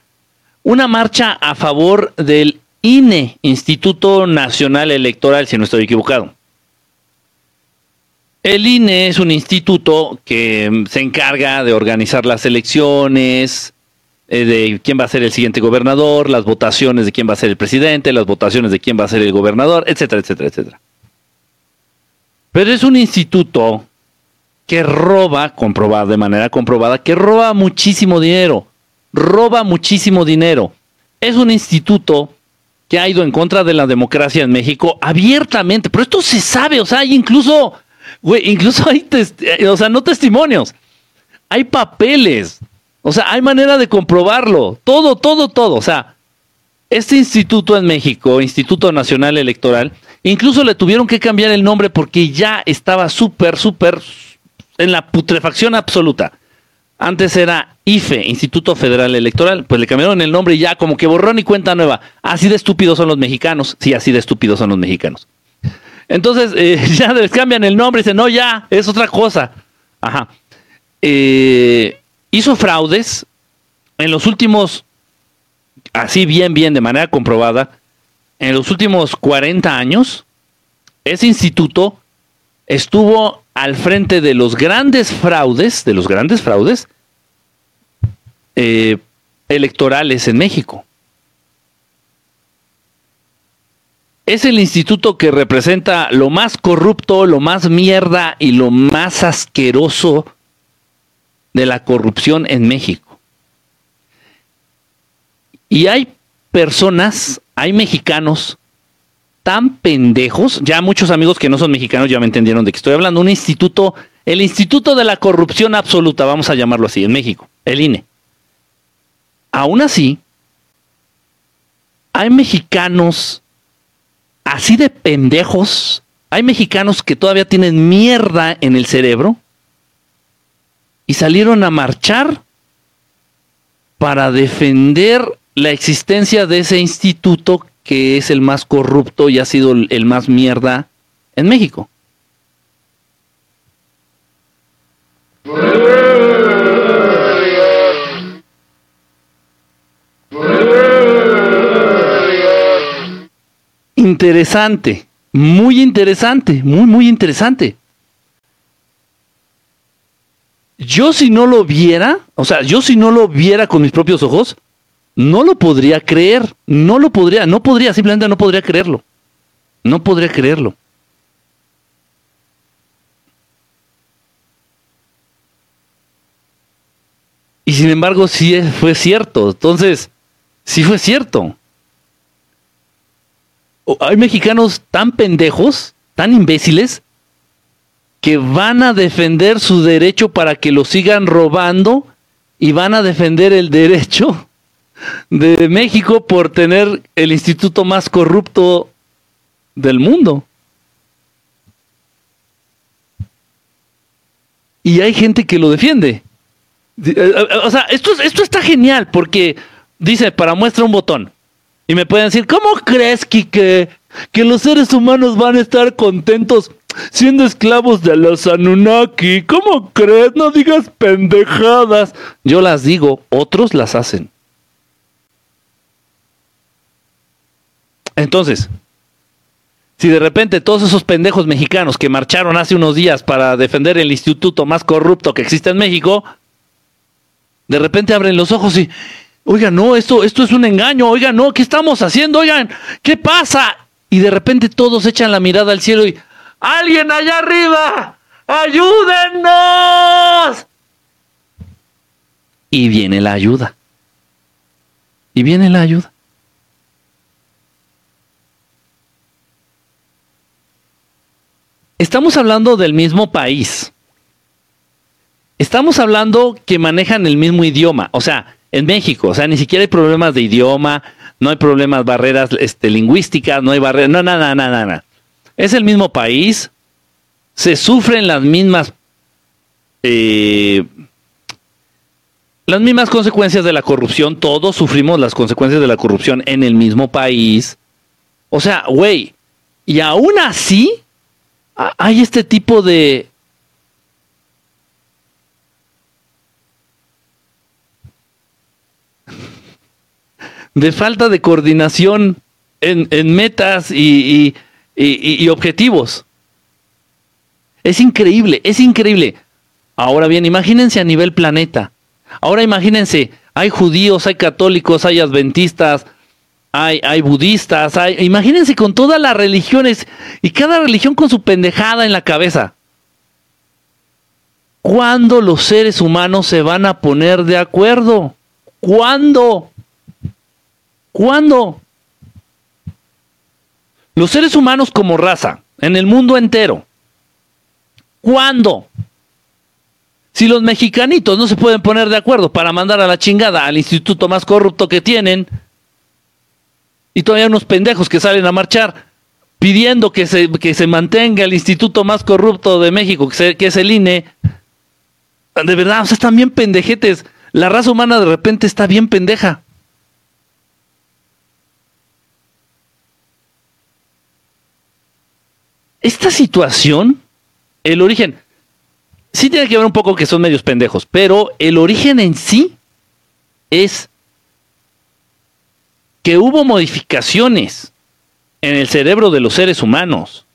una marcha a favor del INE, Instituto Nacional Electoral, si no estoy equivocado. El INE es un instituto que se encarga de organizar las elecciones, eh, de quién va a ser el siguiente gobernador, las votaciones de quién va a ser el presidente, las votaciones de quién va a ser el gobernador, etcétera, etcétera, etcétera. Pero es un instituto que roba, comprobado de manera comprobada, que roba muchísimo dinero roba muchísimo dinero. Es un instituto que ha ido en contra de la democracia en México abiertamente, pero esto se sabe, o sea, hay incluso, güey, incluso hay, eh, o sea, no testimonios, hay papeles, o sea, hay manera de comprobarlo, todo, todo, todo, o sea, este instituto en México, Instituto Nacional Electoral, incluso le tuvieron que cambiar el nombre porque ya estaba súper, súper en la putrefacción absoluta. Antes era IFE, Instituto Federal Electoral, pues le cambiaron el nombre y ya como que borrón y cuenta nueva. Así de estúpidos son los mexicanos. Sí, así de estúpidos son los mexicanos. Entonces, eh, *laughs* ya les cambian el nombre y dicen, no, ya, es otra cosa. Ajá. Eh, hizo fraudes en los últimos, así bien, bien, de manera comprobada, en los últimos 40 años, ese instituto estuvo al frente de los grandes fraudes, de los grandes fraudes eh, electorales en México. Es el instituto que representa lo más corrupto, lo más mierda y lo más asqueroso de la corrupción en México. Y hay personas, hay mexicanos tan pendejos, ya muchos amigos que no son mexicanos ya me entendieron de que estoy hablando, un instituto, el Instituto de la Corrupción Absoluta, vamos a llamarlo así, en México, el INE. Aún así, hay mexicanos así de pendejos, hay mexicanos que todavía tienen mierda en el cerebro y salieron a marchar para defender la existencia de ese instituto que es el más corrupto y ha sido el más mierda en México. Interesante, muy interesante, muy, muy interesante. Yo si no lo viera, o sea, yo si no lo viera con mis propios ojos, no lo podría creer, no lo podría, no podría, simplemente no podría creerlo. No podría creerlo. Y sin embargo, sí fue cierto. Entonces, sí fue cierto. Hay mexicanos tan pendejos, tan imbéciles, que van a defender su derecho para que lo sigan robando y van a defender el derecho de México por tener el instituto más corrupto del mundo. Y hay gente que lo defiende. Eh, eh, o sea, esto, esto está genial porque dice, para muestra un botón. Y me pueden decir, ¿cómo crees, Kike, que los seres humanos van a estar contentos siendo esclavos de los Anunnaki? ¿Cómo crees? No digas pendejadas. Yo las digo, otros las hacen. Entonces, si de repente todos esos pendejos mexicanos que marcharon hace unos días para defender el instituto más corrupto que existe en México, de repente abren los ojos y, oigan, no, esto, esto es un engaño, oigan, no, ¿qué estamos haciendo? Oigan, ¿qué pasa? Y de repente todos echan la mirada al cielo y, alguien allá arriba, ayúdennos. Y viene la ayuda. Y viene la ayuda. Estamos hablando del mismo país. Estamos hablando que manejan el mismo idioma, o sea, en México, o sea, ni siquiera hay problemas de idioma, no hay problemas, barreras este, lingüísticas, no hay barreras, no, nada, nada, nada. Es el mismo país, se sufren las mismas, eh, las mismas consecuencias de la corrupción, todos sufrimos las consecuencias de la corrupción en el mismo país. O sea, güey, y aún así hay este tipo de, de falta de coordinación en, metas y, objetivos. Es increíble, es increíble. Ahora bien, imagínense a nivel planeta. Ahora imagínense, hay judíos, hay católicos, hay adventistas, hay, hay budistas, hay, imagínense con todas las religiones y cada religión con su pendejada en la cabeza. ¿Cuándo los seres humanos se van a poner de acuerdo? ¿Cuándo? ¿Cuándo? Los seres humanos como raza, en el mundo entero. ¿Cuándo? Si los mexicanitos no se pueden poner de acuerdo para mandar a la chingada al instituto más corrupto que tienen, y todavía unos pendejos que salen a marchar pidiendo que se, que se mantenga el instituto más corrupto de México, que, que es el INE, de verdad, o sea, están bien pendejetes. La raza humana de repente está bien pendeja. Esta situación, el origen, sí tiene que ver un poco que son medios pendejos, pero el origen en sí es que hubo modificaciones en el cerebro de los seres humanos.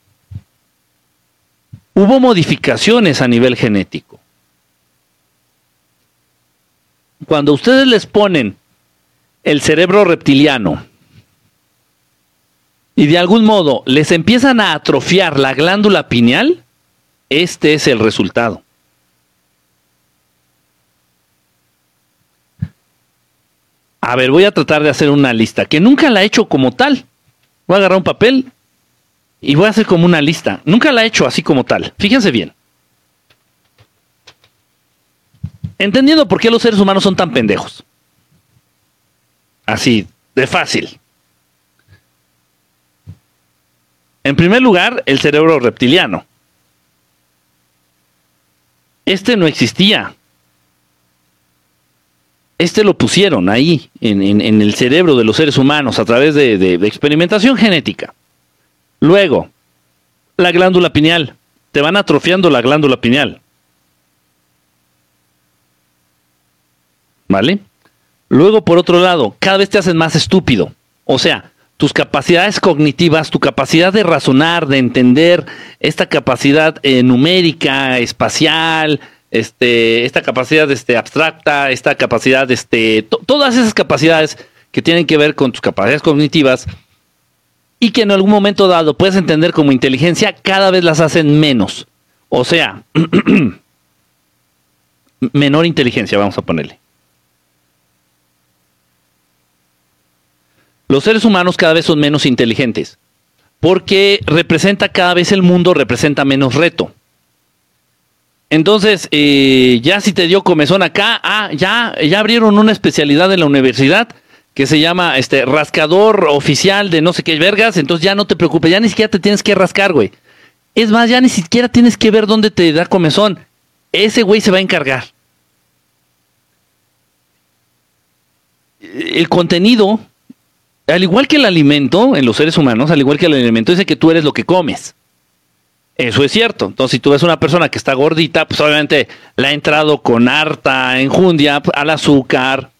Hubo modificaciones a nivel genético. Cuando ustedes les ponen el cerebro reptiliano y de algún modo les empiezan a atrofiar la glándula pineal, este es el resultado. A ver, voy a tratar de hacer una lista, que nunca la he hecho como tal. Voy a agarrar un papel y voy a hacer como una lista. Nunca la he hecho así como tal. Fíjense bien. Entendiendo por qué los seres humanos son tan pendejos. Así, de fácil. En primer lugar, el cerebro reptiliano. Este no existía. Este lo pusieron ahí, en, en- el cerebro de los seres humanos, a través de, de- de experimentación genética. Luego, la glándula pineal. Te van atrofiando la glándula pineal. ¿Vale? Luego, por otro lado, cada vez te hacen más estúpido. O sea, tus capacidades cognitivas, tu capacidad de razonar, de entender, esta capacidad eh, numérica, espacial, este, esta capacidad este, abstracta, esta capacidad, este, to- todas esas capacidades que tienen que ver con tus capacidades cognitivas y que en algún momento dado puedes entender como inteligencia, cada vez las hacen menos. O sea, *clears throat* menor inteligencia, vamos a ponerle. Los seres humanos cada vez son menos inteligentes, porque representa cada vez el mundo, representa menos reto. Entonces, eh, ya si te dio comezón acá, ah, ya, ya abrieron una especialidad en la universidad que se llama este rascador oficial de no sé qué vergas, entonces ya no te preocupes, ya ni siquiera te tienes que rascar, güey. Es más, ya ni siquiera tienes que ver dónde te da comezón. Ese güey se va a encargar. El contenido, al igual que el alimento en los seres humanos, al igual que el alimento, dice que tú eres lo que comes. Eso es cierto. Entonces, si tú ves una persona que está gordita, pues obviamente la ha entrado con harta enjundia al azúcar,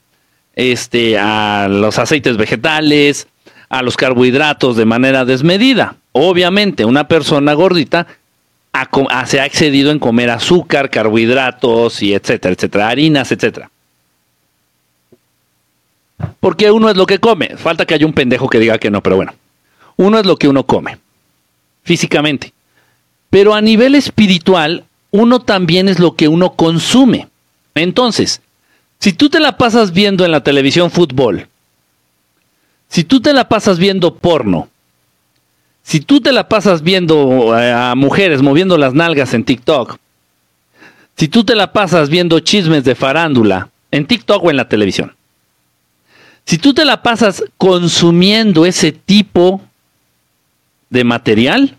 este, a los aceites vegetales, a los carbohidratos de manera desmedida. Obviamente, una persona gordita se ha excedido en comer azúcar, carbohidratos y etcétera, etcétera, harinas, etcétera. Porque uno es lo que come. Falta que haya un pendejo que diga que no, pero bueno. Uno es lo que uno come, físicamente. Pero a nivel espiritual, uno también es lo que uno consume. Entonces, si tú te la pasas viendo en la televisión fútbol, si tú te la pasas viendo porno, si tú te la pasas viendo eh, a mujeres moviendo las nalgas en TikTok, si tú te la pasas viendo chismes de farándula en TikTok o en la televisión, si tú te la pasas consumiendo ese tipo de material,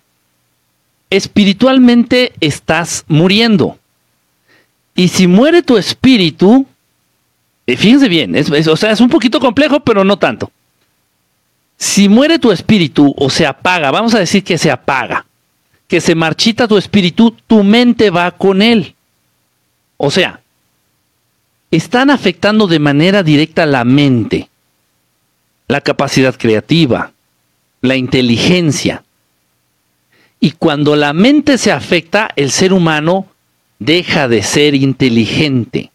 espiritualmente estás muriendo. Y si muere tu espíritu, eh, fíjense bien, es, o sea, es un poquito complejo, pero no tanto. Si muere tu espíritu o se apaga, vamos a decir que se apaga, que se marchita tu espíritu, tu mente va con él. O sea, están afectando de manera directa la mente, la capacidad creativa, la inteligencia. Y cuando la mente se afecta, el ser humano deja de ser inteligente.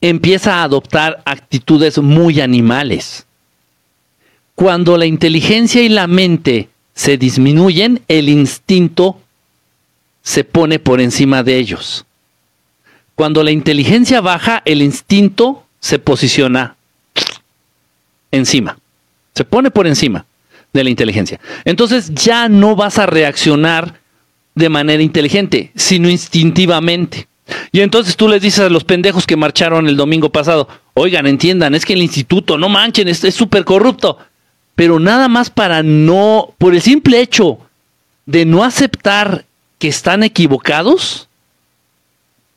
Empieza a adoptar actitudes muy animales. Cuando la inteligencia y la mente se disminuyen, el instinto se pone por encima de ellos. Cuando la inteligencia baja, el instinto se posiciona encima. Se pone por encima de la inteligencia. Entonces ya no vas a reaccionar de manera inteligente, sino instintivamente. Y entonces tú les dices a los pendejos que marcharon el domingo pasado, oigan, entiendan, es que el instituto, no manchen, es súper corrupto. Pero nada más para no, por el simple hecho de no aceptar que están equivocados,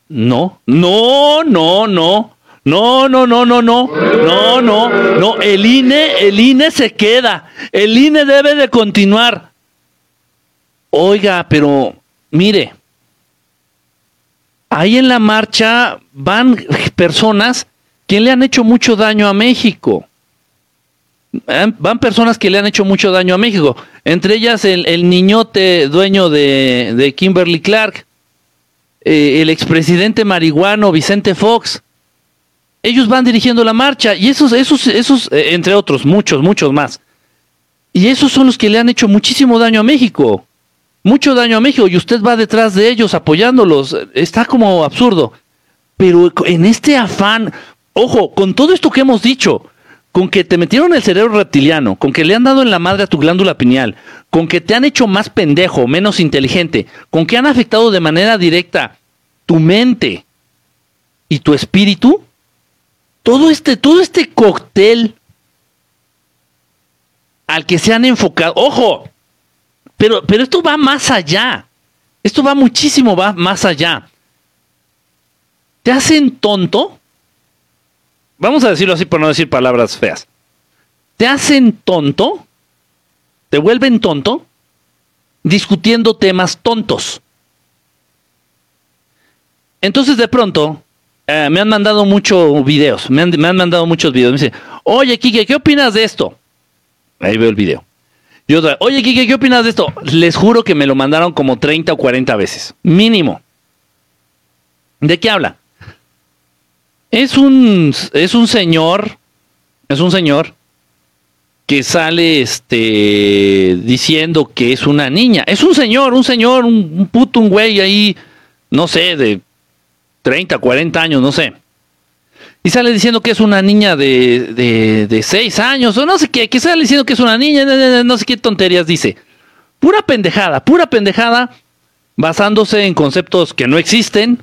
no, no, no, no. No, no, no, no, no, no, no, no, el INE, el INE se queda, el INE debe de continuar. Oiga, pero mire, ahí en la marcha van personas que le han hecho mucho daño a México. Van van personas que le han hecho mucho daño a México, entre ellas el, el niñote dueño de, de Kimberly Clark, eh, el expresidente marihuano Vicente Fox ellos van dirigiendo la marcha y esos, esos, esos, eh, entre otros, muchos, muchos más. Y esos son los que le han hecho muchísimo daño a México. Mucho daño a México y usted va detrás de ellos apoyándolos. Está como absurdo. Pero en este afán, ojo, con todo esto que hemos dicho, con que te metieron el cerebro reptiliano, con que le han dado en la madre a tu glándula pineal, con que te han hecho más pendejo, menos inteligente, con que han afectado de manera directa tu mente y tu espíritu, todo este, todo este cóctel al que se han enfocado. Ojo, pero, pero esto va más allá. Esto va muchísimo va más allá. Te hacen tonto. Vamos a decirlo así por no decir palabras feas. Te hacen tonto. Te vuelven tonto discutiendo temas tontos. Entonces de pronto eh, me han mandado muchos videos, me han, me han mandado muchos videos. Me dicen, oye Kike, ¿qué opinas de esto? Ahí veo el video. Y otra, oye Kike, ¿qué opinas de esto? Les juro que me lo mandaron como 30 o 40 veces, mínimo. ¿De qué habla? Es un, es un señor, es un señor que sale este diciendo que es una niña. Es un señor, un señor, un, un puto, un güey ahí, no sé, de 30, 40 años, no sé. Y sale diciendo que es una niña de, de, de 6 años, o no sé qué, que sale diciendo que es una niña, no sé qué tonterías dice. Pura pendejada, pura pendejada, basándose en conceptos que no existen,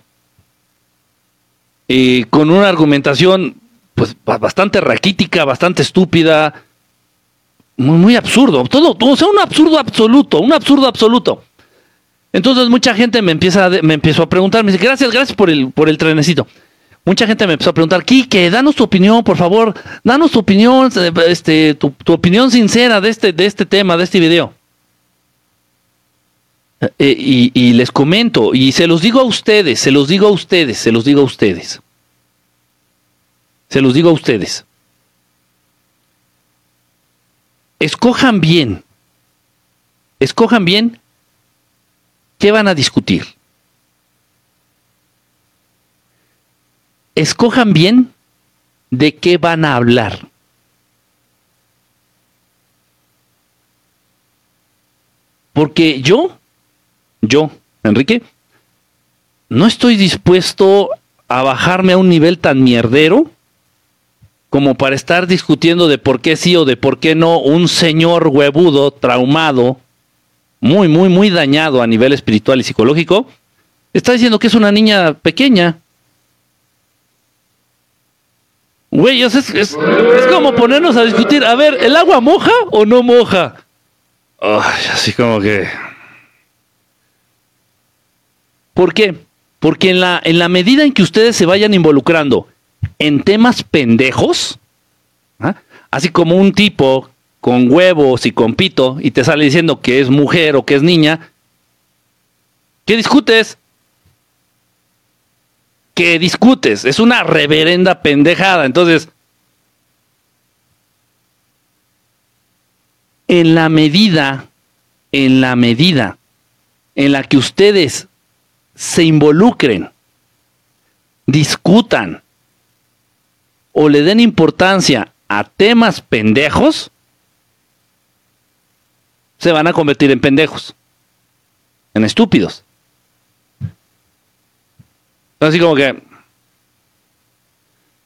y con una argumentación pues bastante raquítica, bastante estúpida, muy, absurdo, todo, todo, o sea, un absurdo absoluto, un absurdo absoluto. Entonces mucha gente me empieza a, me empezó a preguntar, me dice, gracias, gracias por el, por el trenecito. Mucha gente me empezó a preguntar, Quique, danos tu opinión, por favor, danos tu opinión, este, tu, tu opinión sincera de este, de este tema, de este video. Eh, y, y les comento, y se los digo a ustedes, se los digo a ustedes, se los digo a ustedes. Se los digo a ustedes. Escojan bien, escojan bien qué van a discutir. Escojan bien de qué van a hablar. Porque yo, yo, Enrique, no estoy dispuesto a bajarme a un nivel tan mierdero como para estar discutiendo de por qué sí o de por qué no un señor huevudo, traumado, muy, muy, muy dañado a nivel espiritual y psicológico, está diciendo que es una niña pequeña. Güey, es, es, es, como ponernos a discutir, a ver, ¿el agua moja o no moja? Ay, así como que... ¿Por qué? Porque en la, en la medida en que ustedes se vayan involucrando en temas pendejos, ¿ah? así como un tipo con huevos y con pito y te sale diciendo que es mujer o que es niña, ¿qué discutes? ¿Qué discutes? Es una reverenda pendejada. Entonces, en la medida, en la medida en la que ustedes se involucren, discutan o le den importancia a temas pendejos, se van a convertir en pendejos, en estúpidos. Así como que,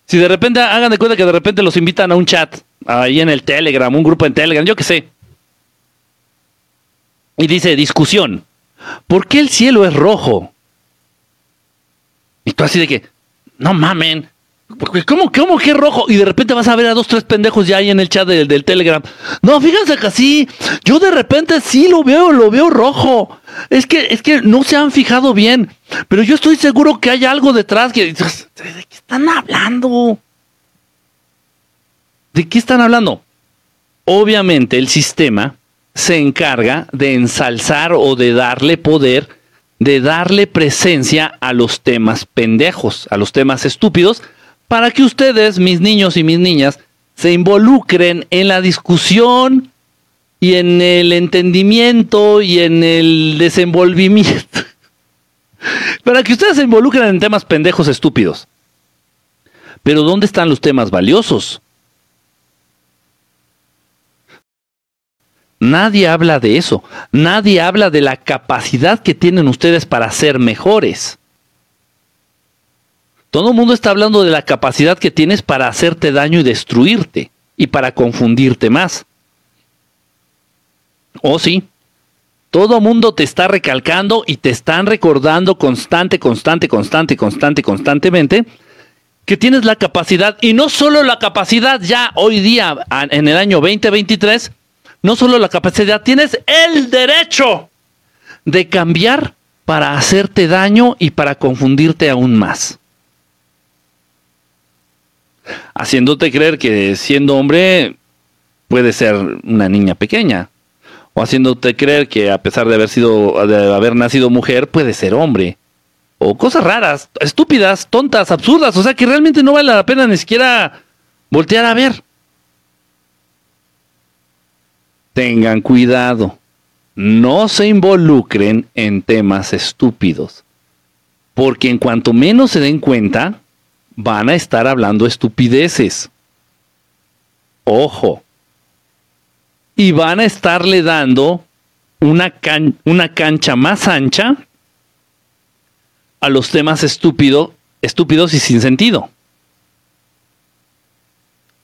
si de repente hagan de cuenta que de repente los invitan a un chat, ahí en el Telegram, un grupo en Telegram, yo qué sé, y dice discusión, ¿por qué el cielo es rojo? Y tú así de que, no mamen, ¿Cómo, ¿Cómo que rojo? Y de repente vas a ver a dos, tres pendejos ya ahí en el chat del, del, Telegram. No, fíjense que sí. Yo de repente sí lo veo, lo veo rojo. Es que, es que no se han fijado bien. Pero yo estoy seguro que hay algo detrás que. ¿De qué están hablando? ¿De qué están hablando? Obviamente el sistema se encarga de ensalzar o de darle poder, de darle presencia a los temas pendejos, a los temas estúpidos para que ustedes, mis niños y mis niñas, se involucren en la discusión y en el entendimiento y en el desenvolvimiento. *laughs* para que ustedes se involucren en temas pendejos estúpidos. Pero ¿dónde están los temas valiosos? Nadie habla de eso. Nadie habla de la capacidad que tienen ustedes para ser mejores. Todo el mundo está hablando de la capacidad que tienes para hacerte daño y destruirte y para confundirte más. Oh, sí. Todo mundo te está recalcando y te están recordando constante, constante, constante, constante, constantemente que tienes la capacidad, y no solo la capacidad ya hoy día, en el año 2023, no solo la capacidad, tienes el derecho de cambiar para hacerte daño y para confundirte aún más. Haciéndote creer que siendo hombre puede ser una niña pequeña. O haciéndote creer que a pesar de haber sido, de haber nacido mujer, puede ser hombre. O cosas raras, estúpidas, tontas, absurdas. O sea que realmente no vale la pena ni siquiera voltear a ver. Tengan cuidado. No se involucren en temas estúpidos. Porque en cuanto menos se den cuenta, van a estar hablando estupideces. Ojo. Y van a estarle dando una, cancha más ancha a los temas estúpido, estúpidos y sin sentido.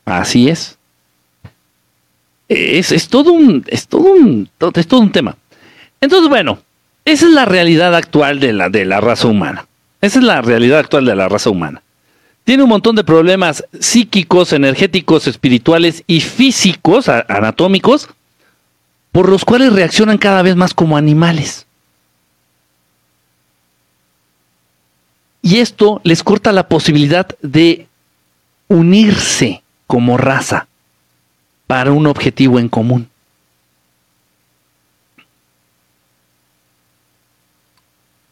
Así es. Es, todo un, todo tema. Entonces, bueno, esa es la realidad actual de la raza humana. Esa es la realidad actual de la raza humana. Tiene un montón de problemas psíquicos, energéticos, espirituales y físicos, anatómicos, por los cuales reaccionan cada vez más como animales. Y esto les corta la posibilidad de unirse como raza para un objetivo en común.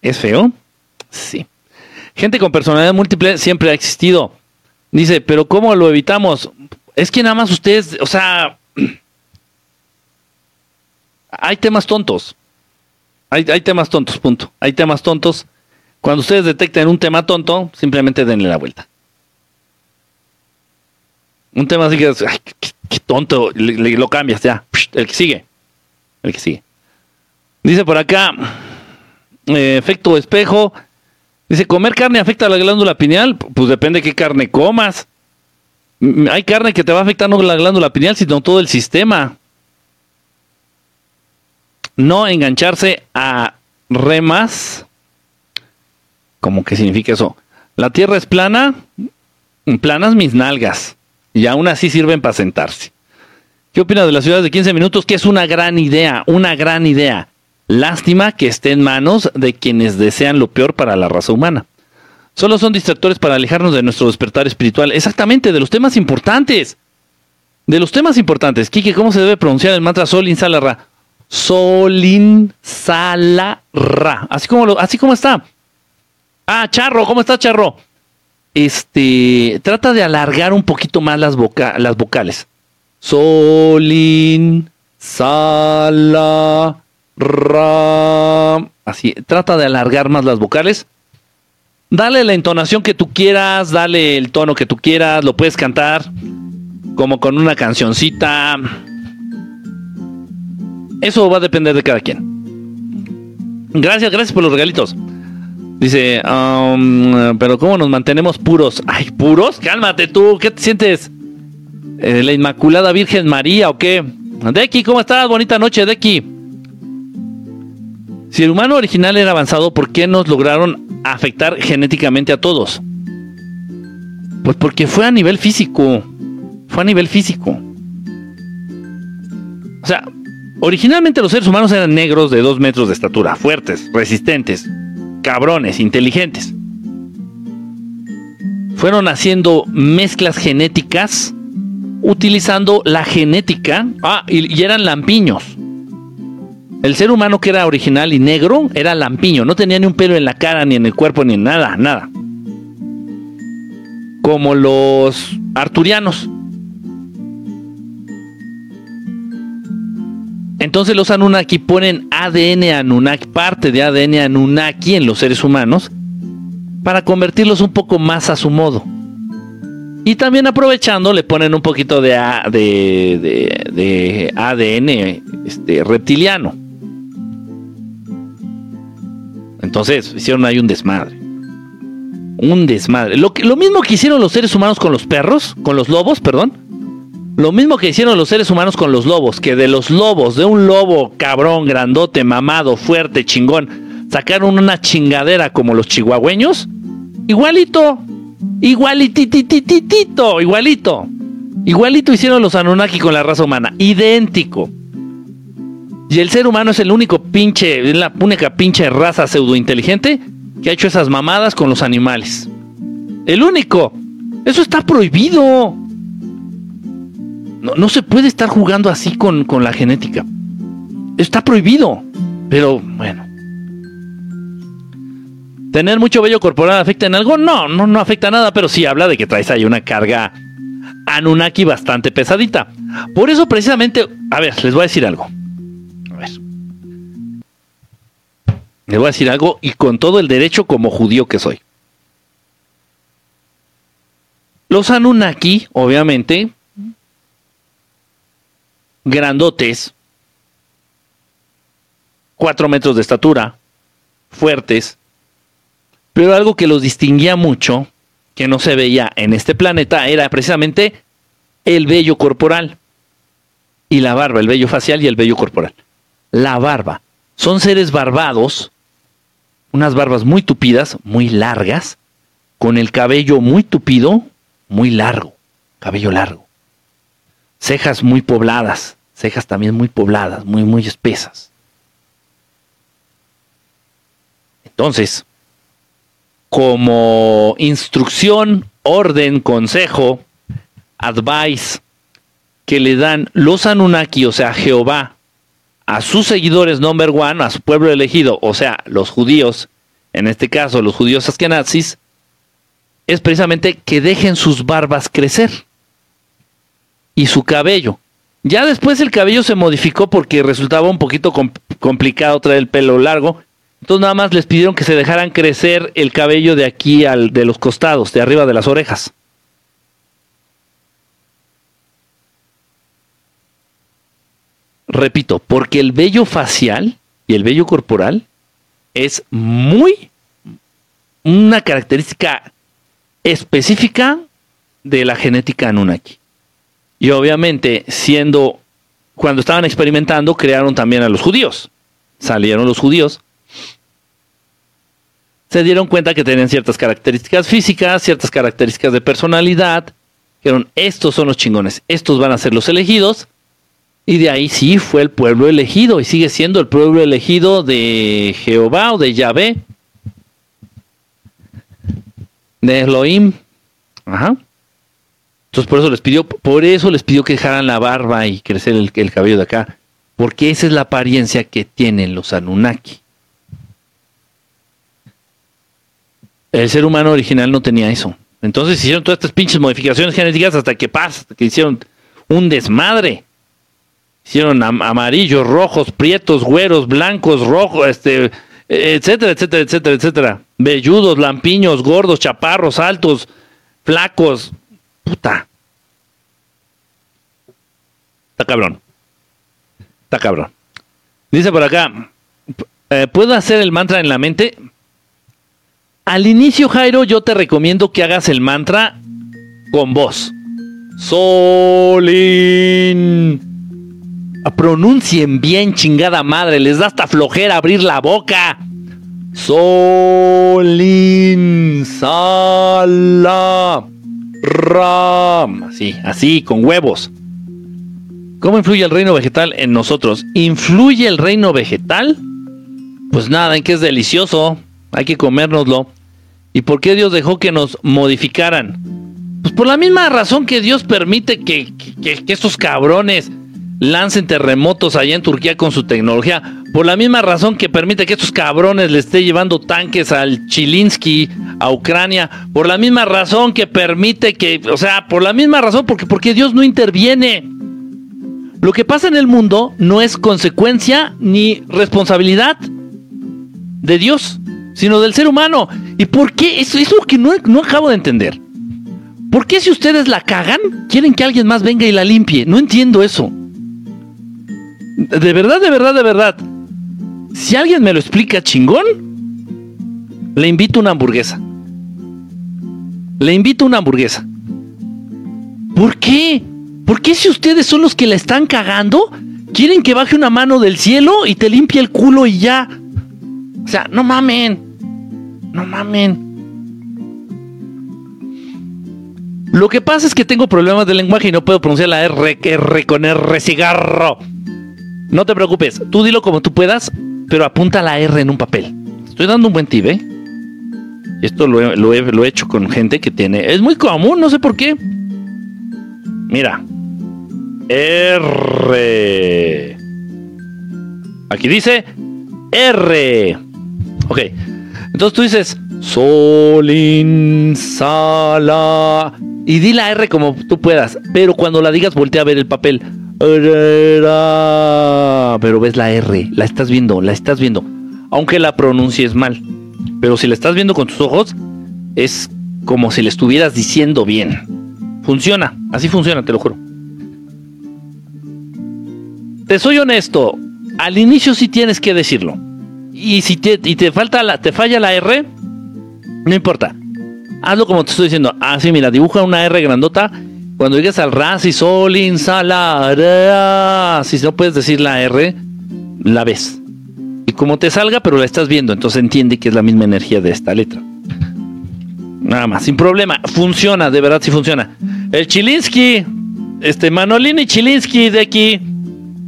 ¿Es feo? Sí. Gente con personalidad múltiple siempre ha existido. Dice, pero ¿cómo lo evitamos? Es que nada más ustedes, o sea, *clears throat* hay temas tontos. Hay, temas tontos, punto. Hay temas tontos. Cuando ustedes detecten un tema tonto, simplemente denle la vuelta. Un tema así que, ay, qué, tonto, le, lo cambias ya. El que sigue. El que sigue. Dice por acá, eh, efecto espejo. Dice, ¿comer carne afecta a la glándula pineal? Pues depende de qué carne comas. Hay carne que te va a afectar no la glándula pineal, sino todo el sistema. No engancharse a remas. ¿Cómo que significa eso? La tierra es plana, planas mis nalgas. Y aún así sirven para sentarse. ¿Qué opinas de las ciudades de 15 minutos? Que es una gran idea, una gran idea. Lástima que esté en manos de quienes desean lo peor para la raza humana. Solo son distractores para alejarnos de nuestro despertar espiritual. Exactamente, de los temas importantes. De los temas importantes. Kike, ¿cómo se debe pronunciar el mantra Solin Salarra? Solin Salarra. Así como, así como está. Ah, Charro, ¿cómo está Charro? Este, trata de alargar un poquito más las, las vocales. Solin Salarra. Así, trata de alargar más las vocales. Dale la entonación que tú quieras, dale el tono que tú quieras, lo puedes cantar como con una cancioncita. Eso va a depender de cada quien. Gracias, gracias por los regalitos. Dice, um, pero ¿cómo nos mantenemos puros? Ay, puros, cálmate tú, ¿qué te sientes? Eh, ¿La Inmaculada Virgen María o qué? Deki, ¿cómo estás? Bonita noche, Deki. Si el humano original era avanzado, ¿por qué nos lograron afectar genéticamente a todos? Pues porque fue a nivel físico. Fue a nivel físico. O sea, originalmente los seres humanos eran negros de dos metros de estatura, fuertes, resistentes, cabrones, inteligentes. Fueron haciendo mezclas genéticas utilizando la genética. Ah, y eran lampiños. El ser humano que era original y negro era lampiño, no tenía ni un pelo en la cara, ni en el cuerpo, ni en nada, nada. Como los arturianos. Entonces los Anunnaki ponen ADN Anunnaki, parte de ADN Anunnaki en los seres humanos, para convertirlos un poco más a su modo. Y también aprovechando le ponen un poquito de, de, de ADN este, reptiliano. Entonces hicieron ahí un desmadre. Un desmadre. Lo, lo mismo que hicieron los seres humanos con los perros, con los lobos, perdón. Lo mismo que hicieron los seres humanos con los lobos, que de los lobos, de un lobo cabrón, grandote, mamado, fuerte, chingón, sacaron una chingadera como los chihuahueños. Igualito, igualititititito, igualito. Igualito hicieron los Anunnaki con la raza humana, idéntico. Y el ser humano es el único pinche, es la única pinche raza pseudointeligente que ha hecho esas mamadas con los animales. El único. Eso está prohibido. No, no se puede estar jugando así con, con la genética. Está prohibido. Pero bueno. ¿Tener mucho vello corporal afecta en algo? No, no, no afecta nada, pero sí habla de que traes ahí una carga Anunnaki bastante pesadita. Por eso precisamente, a ver, les voy a decir algo. Les voy a decir algo y con todo el derecho como judío que soy. Los Anunnaki, obviamente, grandotes, cuatro metros de estatura, fuertes, pero algo que los distinguía mucho, que no se veía en este planeta, era precisamente el vello corporal y la barba, el vello facial y el vello corporal. La barba. Son seres barbados, unas barbas muy tupidas, muy largas, con el cabello muy tupido, muy largo, cabello largo. Cejas muy pobladas, cejas también muy pobladas, muy, muy espesas. Entonces, como instrucción, orden, consejo, advice que le dan los Anunnaki, o sea, Jehová, a sus seguidores number one, a su pueblo elegido, o sea, los judíos, en este caso los judíos askenazis, es precisamente que dejen sus barbas crecer y su cabello. Ya después el cabello se modificó porque resultaba un poquito complicado traer el pelo largo. Entonces nada más les pidieron que se dejaran crecer el cabello de aquí al de los costados, de arriba de las orejas. Repito, porque el vello facial y el vello corporal es muy una característica específica de la genética Anunnaki. Y obviamente, siendo cuando estaban experimentando, crearon también a los judíos. Salieron los judíos. Se dieron cuenta que tenían ciertas características físicas, ciertas características de personalidad. Dijeron, estos son los chingones, estos van a ser los elegidos. Y de ahí sí fue el pueblo elegido y sigue siendo el pueblo elegido de Jehová o de Yahvé de Elohim. Ajá. Entonces por eso les pidió, por eso les pidió que dejaran la barba y crecer el, el, cabello de acá. Porque esa es la apariencia que tienen los Anunnaki. El ser humano original no tenía eso. Entonces hicieron todas estas pinches modificaciones genéticas hasta que pasa, que hicieron un desmadre. Hicieron am amarillos, rojos, prietos, güeros, blancos, rojos, este, etcétera, etcétera, etcétera, etcétera. Velludos, lampiños, gordos, chaparros, altos, flacos. Puta. Está cabrón. Está cabrón. Dice por acá, eh, ¿puedo hacer el mantra en la mente? Al inicio, Jairo, yo te recomiendo que hagas el mantra con voz. Solín. Pronuncien bien, chingada madre. Les da hasta flojera abrir la boca. Solín. Sala. Ram. Así, así, con huevos. ¿Cómo influye el reino vegetal en nosotros? ¿Influye el reino vegetal? Pues nada, en que es delicioso. Hay que comérnoslo. ¿Y por qué Dios dejó que nos modificaran? Pues por la misma razón que Dios permite que, que, que estos cabrones lancen terremotos allá en Turquía con su tecnología, por la misma razón que permite que estos cabrones le esté llevando tanques al Chilinsky a Ucrania, por la misma razón que permite que, o sea, por la misma razón, porque, porque Dios no interviene. Lo que pasa en el mundo no es consecuencia ni responsabilidad de Dios, sino del ser humano. ¿Y por qué? Eso es lo que no, no acabo de entender. ¿Por qué si ustedes la cagan, quieren que alguien más venga y la limpie? No entiendo eso. De verdad, de verdad, de verdad. Si alguien me lo explica chingón, le invito una hamburguesa. Le invito una hamburguesa. ¿Por qué? ¿Por qué si ustedes son los que la están cagando, quieren que baje una mano del cielo y te limpie el culo y ya? O sea, no mamen. No mamen. Lo que pasa es que tengo problemas de lenguaje y no puedo pronunciar la R, R con R cigarro. No te preocupes, tú dilo como tú puedas, pero apunta la R en un papel. Estoy dando un buen tip, ¿eh? Esto lo he, hecho con gente que tiene... Es muy común, no sé por qué. Mira. R. Aquí dice R. Ok. Entonces tú dices Solin Sala. Y di la R como tú puedas. Pero cuando la digas, voltea a ver el papel. Pero ves la R. La estás viendo, la estás viendo. Aunque la pronuncies mal. Pero si la estás viendo con tus ojos, es como si le estuvieras diciendo bien. Funciona, así funciona, te lo juro. Te soy honesto, al inicio sí tienes que decirlo. Y si te, te falta la, te falla la R, no importa. Hazlo como te estoy diciendo. Así, mira, dibuja una R grandota. Cuando llegues al ra, si sol, si no puedes decir la R, la ves. Y como te salga, pero la estás viendo, entonces entiende que es la misma energía de esta letra. Nada más, sin problema. Funciona, de verdad sí funciona. El Chilinsky, este Manolini Chilinsky de aquí.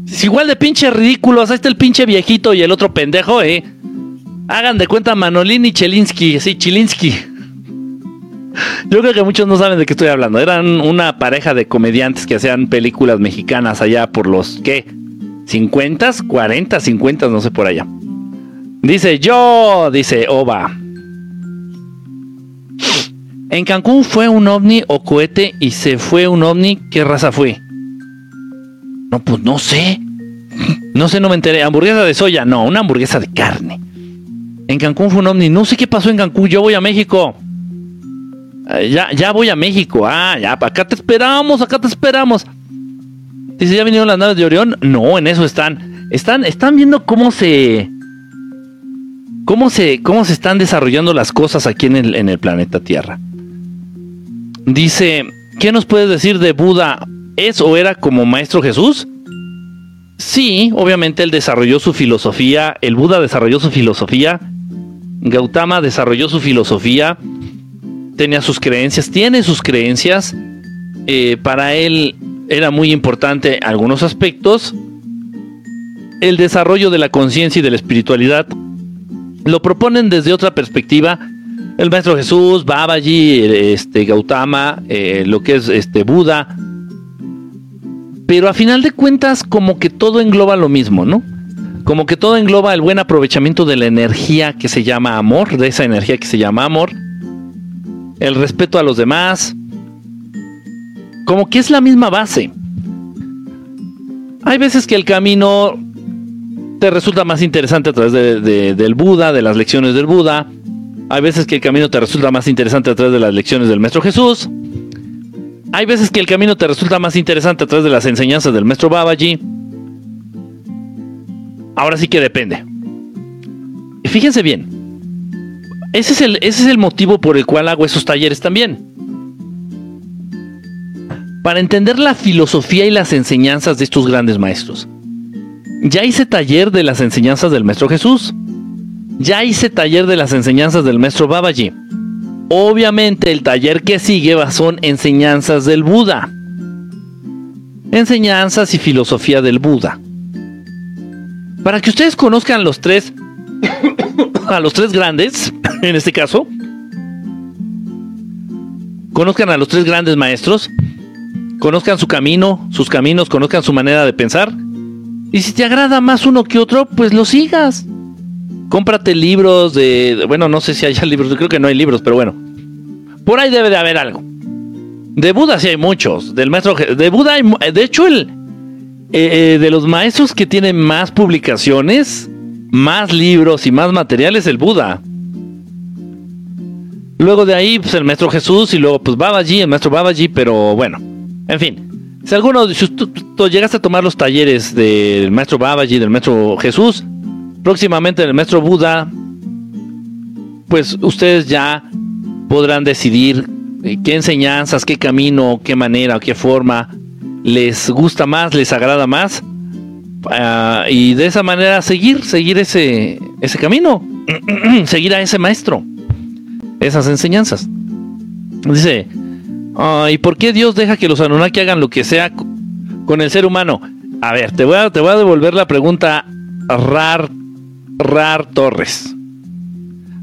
Es igual de pinche ridículos. Ahí está el pinche viejito y el otro pendejo, eh. Hagan de cuenta Manolini Chelinsky, sí, Chilinsky. Yo creo que muchos no saben de qué estoy hablando. Eran una pareja de comediantes que hacían películas mexicanas allá por los, ¿qué? ¿50? 40, 50, no sé por allá. Dice yo, dice Oba. En Cancún fue un ovni o cohete y se fue un ovni. ¿Qué raza fue? No, pues no sé. No sé, no me enteré. ¿Hamburguesa de soya? No, una hamburguesa de carne. En Cancún fue un ovni. No sé qué pasó en Cancún. Yo voy a México. Eh, ya, ya voy a México. Ah, ya, acá te esperamos, acá te esperamos. Dice, ¿ya vinieron las naves de Orión? No, en eso están. Están, están viendo cómo se. Cómo se, cómo se están desarrollando las cosas aquí en el, en el planeta Tierra. Dice, ¿qué nos puedes decir de Buda? ¿Es o era como Maestro Jesús? Sí, obviamente él desarrolló su filosofía, el Buda desarrolló su filosofía, Gautama desarrolló su filosofía, tenía sus creencias, tiene sus creencias, eh, para él era muy importante algunos aspectos, el desarrollo de la conciencia y de la espiritualidad, lo proponen desde otra perspectiva, el Maestro Jesús, Babaji, este, Gautama, eh, lo que es este, Buda, pero a final de cuentas como que todo engloba lo mismo, ¿no? Como que todo engloba el buen aprovechamiento de la energía que se llama amor, de esa energía que se llama amor, el respeto a los demás, como que es la misma base. Hay veces que el camino te resulta más interesante a través de- de- del Buda, de las lecciones del Buda. Hay veces que el camino te resulta más interesante a través de las lecciones del Maestro Jesús. Hay veces que el camino te resulta más interesante a través de las enseñanzas del Maestro Babaji. Ahora sí que depende. Fíjense bien. Ese es, el, ese es el motivo por el cual hago esos talleres también. Para entender la filosofía y las enseñanzas de estos grandes maestros. Ya hice taller de las enseñanzas del Maestro Jesús. Ya hice taller de las enseñanzas del Maestro Babaji. Obviamente el taller que sigue son enseñanzas del Buda. Enseñanzas y filosofía del Buda. Para que ustedes conozcan los tres, a los tres grandes, *laughs* en este caso, conozcan a los tres grandes maestros, conozcan su camino, sus caminos, conozcan su manera de pensar. Y si te agrada más uno que otro, pues lo sigas. Cómprate libros de. Bueno, no sé si haya *laughs* libros, creo que no hay libros, pero bueno. Por ahí debe de haber algo. De Buda sí hay muchos. Del maestro. De Buda hay. De hecho, el. eh, eh, de los maestros que tienen más publicaciones, más libros y más materiales, el Buda. Luego de ahí, pues el maestro Jesús y luego, pues Babaji, el maestro Babaji, pero bueno. En fin. Si alguno, si tú, llegaste a tomar los talleres del maestro Babaji, del maestro Jesús, próximamente del maestro Buda, pues ustedes ya podrán decidir eh, qué enseñanzas, qué camino, qué manera, qué forma les gusta más, les agrada más. Ah, y de esa manera seguir, seguir ese, ese camino, *clears throat* seguir a ese maestro, esas enseñanzas. Dice, ah, ¿y por qué Dios deja que los Anunnaki hagan lo que sea co- con el ser humano? A ver, te voy a, te voy a devolver la pregunta Rar, Rar Torres.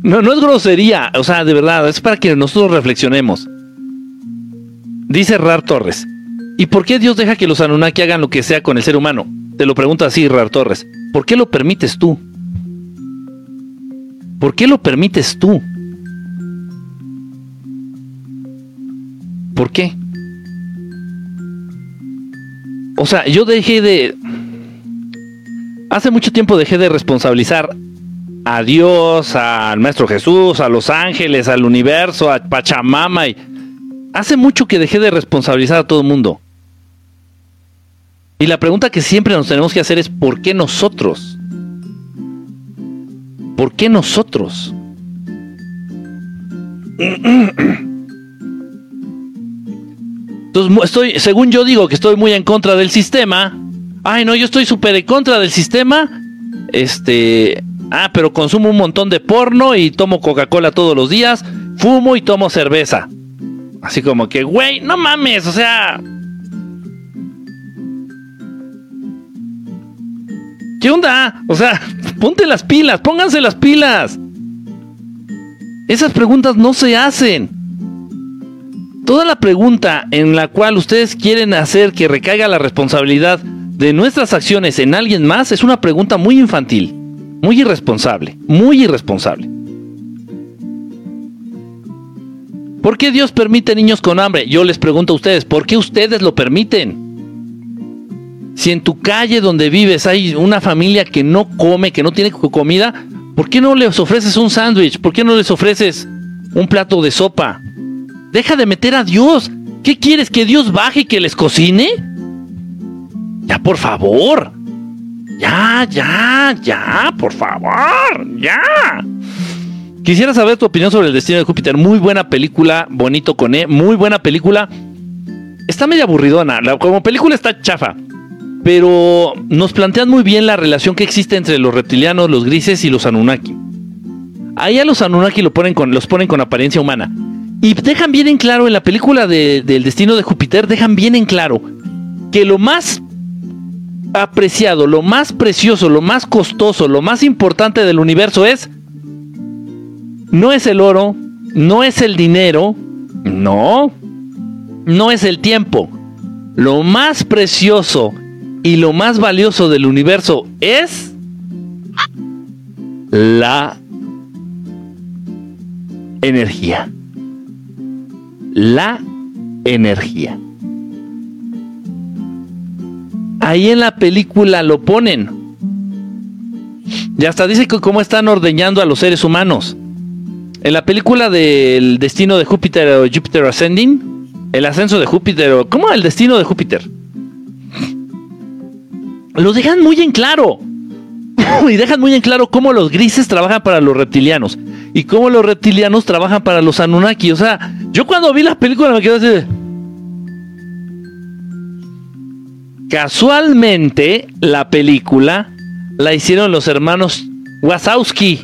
No, no es grosería, o sea, de verdad, es para que nosotros reflexionemos. Dice Rar Torres. ¿Y por qué Dios deja que los Anunnaki hagan lo que sea con el ser humano? Te lo pregunto así, Rar Torres. ¿Por qué lo permites tú? ¿Por qué lo permites tú? ¿Por qué? O sea, yo dejé de... Hace mucho tiempo dejé de responsabilizar a Dios, al Maestro Jesús, a los ángeles, al universo, a Pachamama. Y... Hace mucho que dejé de responsabilizar a todo el mundo. Y la pregunta que siempre nos tenemos que hacer es ¿por qué nosotros? ¿Por qué nosotros? Entonces, estoy, según yo digo que estoy muy en contra del sistema. Ay, no, yo estoy súper en contra del sistema. Este. Ah, pero consumo un montón de porno y tomo Coca-Cola todos los días. Fumo y tomo cerveza. Así como que, güey, no mames, o sea. ¿Qué onda? O sea, ponte las pilas, pónganse las pilas. Esas preguntas no se hacen. Toda la pregunta en la cual ustedes quieren hacer que recaiga la responsabilidad de nuestras acciones en alguien más es una pregunta muy infantil, muy irresponsable, muy irresponsable. ¿Por qué Dios permite niños con hambre? Yo les pregunto a ustedes, ¿por qué ustedes lo permiten? Si en tu calle donde vives hay una familia que no come, que no tiene comida, ¿por qué no les ofreces un sándwich? ¿Por qué no les ofreces un plato de sopa? Deja de meter a Dios. ¿Qué quieres? ¿Que Dios baje y que les cocine? Ya, por favor. Ya, ya, ya, por favor. Ya. Quisiera saber tu opinión sobre el destino de Júpiter. Muy buena película, bonito con E, muy buena película. Está medio aburridona, como película está chafa, pero nos plantean muy bien la relación que existe entre los reptilianos, los grises y los Anunnaki. Ahí a los Anunnaki lo ponen con, los ponen con apariencia humana. Y dejan bien en claro en la película del destino de Júpiter, dejan bien en claro que lo más apreciado, lo más precioso, lo más costoso, lo más importante del universo es, no es el oro, no es el dinero, no, no es el tiempo. Lo más precioso y lo más valioso del universo es la energía la energía. Ahí en la película lo ponen. Y hasta dice que cómo están ordeñando a los seres humanos. En la película del destino de Júpiter o Júpiter Ascending, el ascenso de Júpiter o ¿cómo el destino de Júpiter? Lo dejan muy en claro. *laughs* y dejan muy en claro cómo los grises trabajan para los reptilianos y cómo los reptilianos trabajan para los Anunnaki. O sea, yo cuando vi la película me quedé así. Casualmente, la película la hicieron los hermanos Wazowski.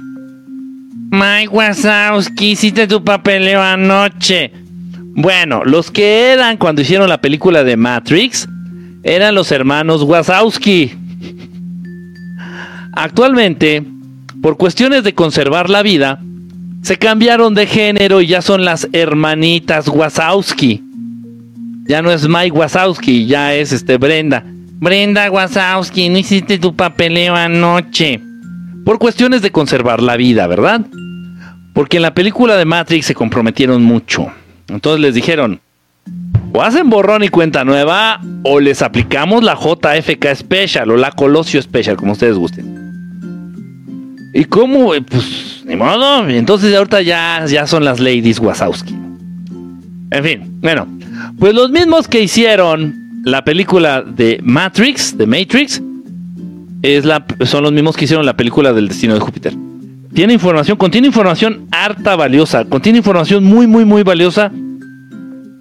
Mike Wazowski, hiciste tu papeleo anoche. Bueno, los que eran cuando hicieron la película de Matrix eran los hermanos Wazowski. Actualmente, por cuestiones de conservar la vida, se cambiaron de género y ya son las hermanitas Wazowski. Ya no es Mike Wazowski, ya es este Brenda. Brenda Wazowski, no hiciste tu papeleo anoche. Por cuestiones de conservar la vida, ¿verdad? Porque en la película de Matrix se comprometieron mucho. Entonces les dijeron, o hacen borrón y cuenta nueva, o les aplicamos la JFK Special o la Colosio Special, como ustedes gusten. ¿Y cómo? Pues ni modo. Entonces ahorita ya, ya son las ladies Wazowski. En fin, bueno. Pues los mismos que hicieron la película de Matrix, de Matrix, es la, son los mismos que hicieron la película del destino de Júpiter. Tiene información, contiene información harta valiosa, contiene información muy, muy, muy valiosa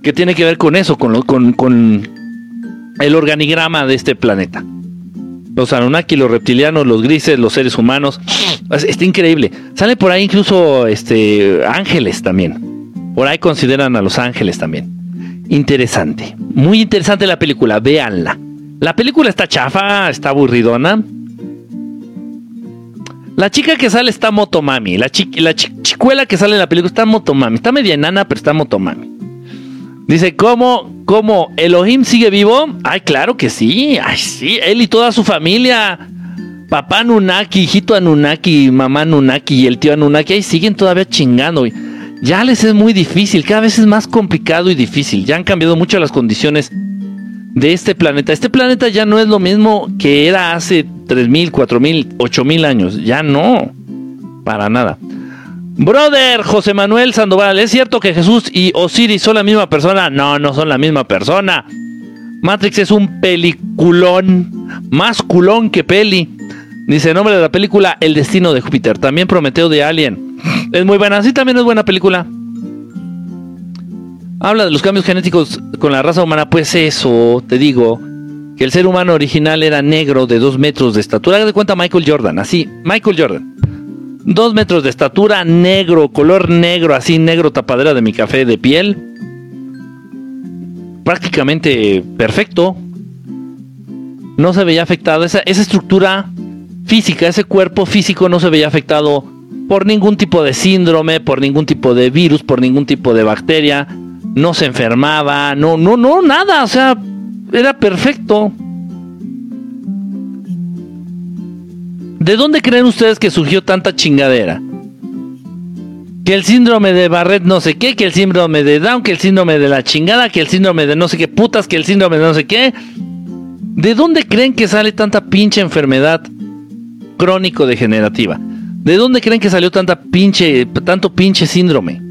que tiene que ver con eso, con, el organigrama de este planeta los Anunnaki, los reptilianos, los grises, los seres humanos. Está increíble. Sale por ahí incluso este ángeles también. Por ahí consideran a los ángeles también. Interesante. Muy interesante la película. Véanla. La película está chafa, está aburridona. La chica que sale está motomami. La, chi- la chi- chicuela que sale en la película está motomami. Está media enana, pero está motomami. Dice, ¿cómo, cómo Elohim sigue vivo? Ay, claro que sí. Ay, sí. Él y toda su familia. Papá Anunnaki, hijito Anunnaki, mamá Anunnaki y el tío Anunnaki. Ahí siguen todavía chingando. Ya les es muy difícil. Cada vez es más complicado y difícil. Ya han cambiado mucho las condiciones de este planeta. Este planeta ya no es lo mismo que era hace 3.000, 4.000, 8.000 años. Ya no. Para nada. Brother José Manuel Sandoval, ¿es cierto que Jesús y Osiris son la misma persona? No, no son la misma persona. Matrix es un peliculón. Más culón que peli. Dice nombre de la película El destino de Júpiter. También Prometeo de Alien. Es muy buena. Sí, también es buena película. Habla de los cambios genéticos con la raza humana. Pues eso, te digo. Que el ser humano original era negro de dos metros de estatura. Haga de cuenta Michael Jordan. Así, Michael Jordan. Dos metros de estatura, negro, color negro, así negro tapadera de mi café de piel. Prácticamente perfecto. No se veía afectado. Esa, esa estructura física, ese cuerpo físico no se veía afectado por ningún tipo de síndrome, por ningún tipo de virus, por ningún tipo de bacteria. No se enfermaba, no, no, no, nada. O sea, era perfecto. ¿De dónde creen ustedes que surgió tanta chingadera? Que el síndrome de Barrett no sé qué, que el síndrome de Down, que el síndrome de la chingada, que el síndrome de no sé qué putas, que el síndrome de no sé qué. ¿De dónde creen que sale tanta pinche enfermedad crónico-degenerativa? ¿De dónde creen que salió tanta pinche, tanto pinche síndrome?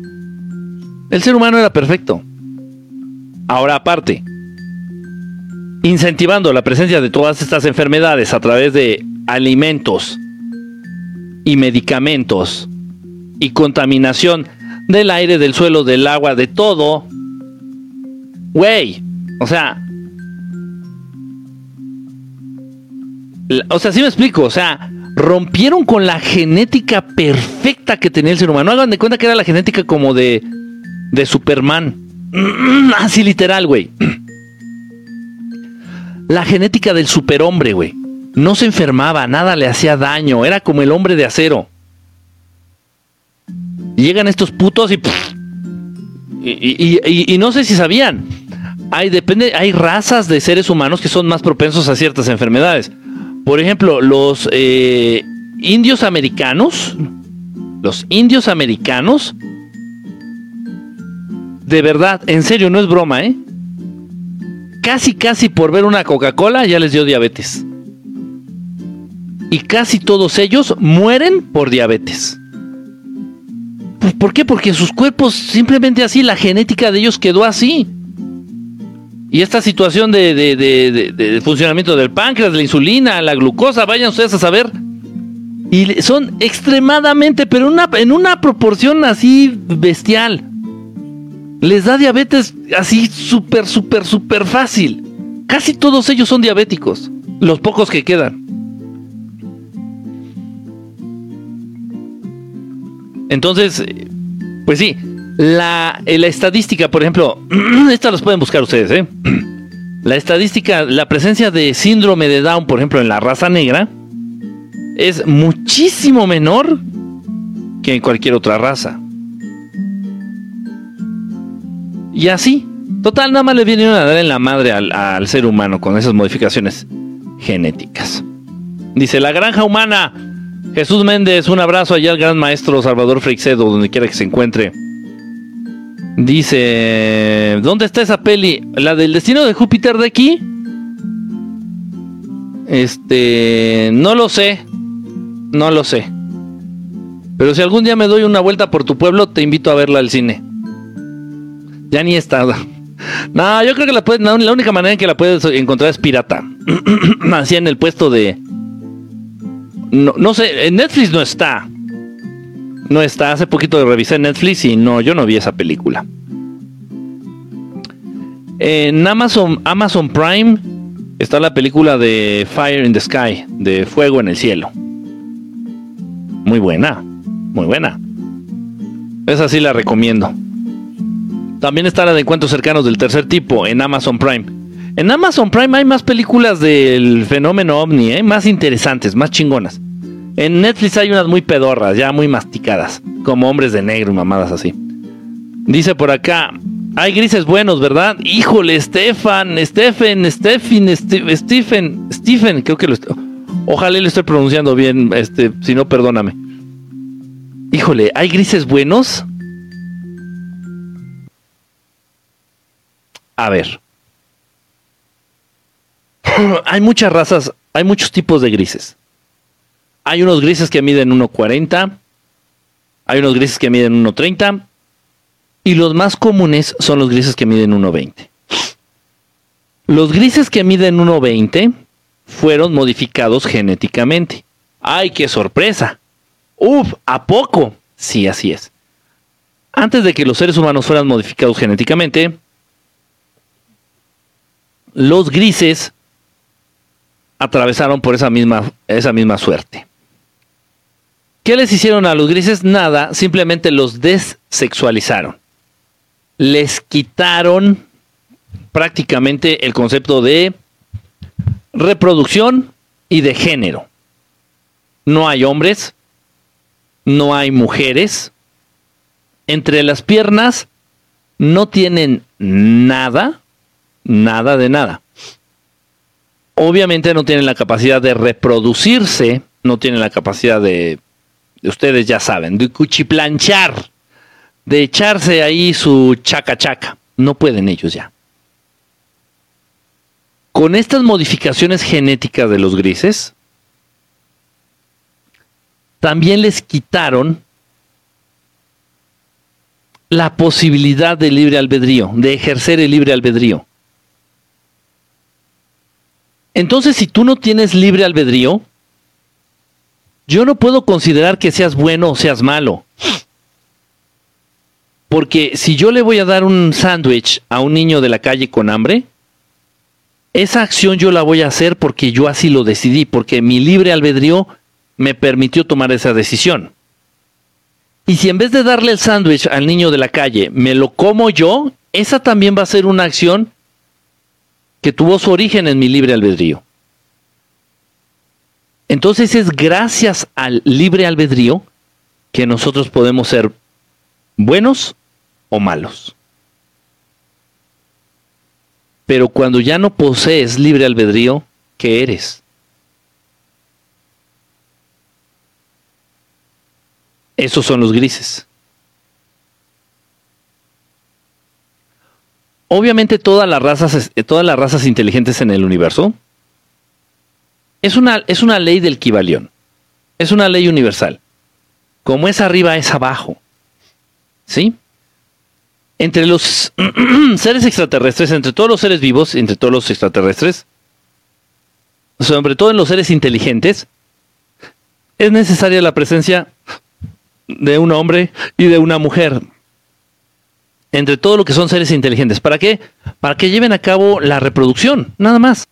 El ser humano era perfecto. Ahora aparte, incentivando la presencia de todas estas enfermedades a través de alimentos y medicamentos y contaminación del aire, del suelo, del agua, de todo. Güey, o sea... O sea, sí me explico, o sea, rompieron con la genética perfecta que tenía el ser humano. Hagan de cuenta que era la genética como de, de Superman. *clears throat* Así literal, güey. *clears throat* La genética del superhombre, güey. No se enfermaba, nada le hacía daño, era como el hombre de acero. Llegan estos putos y, pff, y, y- y- y no sé si sabían. Hay, depende, hay razas de seres humanos que son más propensos a ciertas enfermedades. Por ejemplo, los eh, indios americanos, los indios americanos, de verdad, en serio, no es broma, ¿eh? Casi, casi por ver una Coca-Cola ya les dio diabetes. Y casi todos ellos mueren por diabetes. Pues, ¿Por qué? Porque sus cuerpos simplemente así, la genética de ellos quedó así. Y esta situación de, funcionamiento del páncreas, la insulina, la glucosa, vayan ustedes a saber. Y son extremadamente, pero en una proporción así bestial. Les da diabetes así súper, súper, súper fácil. Casi todos ellos son diabéticos. Los pocos que quedan. Entonces, eh, pues sí, la, eh, la estadística, por ejemplo, *clears throat* esta los pueden buscar ustedes, ¿eh? *clears throat* La estadística, la presencia de síndrome de Down, por ejemplo, en la raza negra, es muchísimo menor que en cualquier otra raza. Y así, total, nada más le vinieron a dar en la madre al, al ser humano con esas modificaciones genéticas. Dice, la granja humana. Jesús Méndez, un abrazo allá al gran maestro Salvador Freixedo, donde quiera que se encuentre. Dice, ¿dónde está esa peli? ¿La del destino de Júpiter de aquí? Este, no lo sé. No lo sé. Pero si algún día me doy una vuelta por tu pueblo, te invito a verla al cine. Ya ni está. No, yo creo que la, única manera en que la puedes encontrar es pirata. *clears throat* Así en el puesto de... No, no sé, en Netflix no está. No está. Hace poquito revisé Netflix y no, yo no vi esa película. En Amazon, Amazon Prime está la película de Fire in the Sky, de Fuego en el Cielo. Muy buena, muy buena. Esa sí la recomiendo. También está la de Encuentros Cercanos del Tercer Tipo en Amazon Prime. En Amazon Prime hay más películas del fenómeno ovni, ¿eh? más interesantes, más chingonas. En Netflix hay unas muy pedorras, ya muy masticadas, como hombres de negro y mamadas así. Dice por acá, hay grises buenos, ¿verdad? Híjole, Stefan, Stephen, Stephen, Stephen, Stephen, creo que lo estoy... Ojalá le estoy pronunciando bien, este, si no, perdóname. Híjole, ¿hay grises buenos? A ver. *laughs* hay muchas razas, hay muchos tipos de grises. Hay unos grises que miden 1.40, hay unos grises que miden 1.30 y los más comunes son los grises que miden 1.20. Los grises que miden 1.20 fueron modificados genéticamente. ¡Ay, qué sorpresa! ¡Uf! ¿A poco? Sí, así es. Antes de que los seres humanos fueran modificados genéticamente, los grises atravesaron por esa misma, esa misma suerte. ¿Qué les hicieron a los grises? Nada, simplemente los desexualizaron. Les quitaron prácticamente el concepto de reproducción y de género. No hay hombres, no hay mujeres. Entre las piernas no tienen nada, nada de nada. Obviamente no tienen la capacidad de reproducirse, no tienen la capacidad de, ustedes ya saben, de cuchiplanchar, de echarse ahí su chaca chaca. No pueden ellos ya. Con estas modificaciones genéticas de los grises, también les quitaron la posibilidad de libre albedrío, de ejercer el libre albedrío. Entonces, si tú no tienes libre albedrío, yo no puedo considerar que seas bueno o seas malo. Porque si yo le voy a dar un sándwich a un niño de la calle con hambre, esa acción yo la voy a hacer porque yo así lo decidí, porque mi libre albedrío me permitió tomar esa decisión. Y si en vez de darle el sándwich al niño de la calle, me lo como yo, esa también va a ser una acción que tuvo su origen en mi libre albedrío. Entonces es gracias al libre albedrío que nosotros podemos ser buenos o malos. Pero cuando ya no posees libre albedrío, ¿qué eres? Esos son los grises. Obviamente todas las razas, todas las razas inteligentes en el universo es una, es una ley del Kibalión. Es una ley universal. Como es arriba, es abajo. ¿Sí? Entre los *clears throat* seres extraterrestres, entre todos los seres vivos, entre todos los extraterrestres, sobre todo en los seres inteligentes, es necesaria la presencia de un hombre y de una mujer entre todo lo que son seres inteligentes. ¿Para qué? Para que lleven a cabo la reproducción, nada más.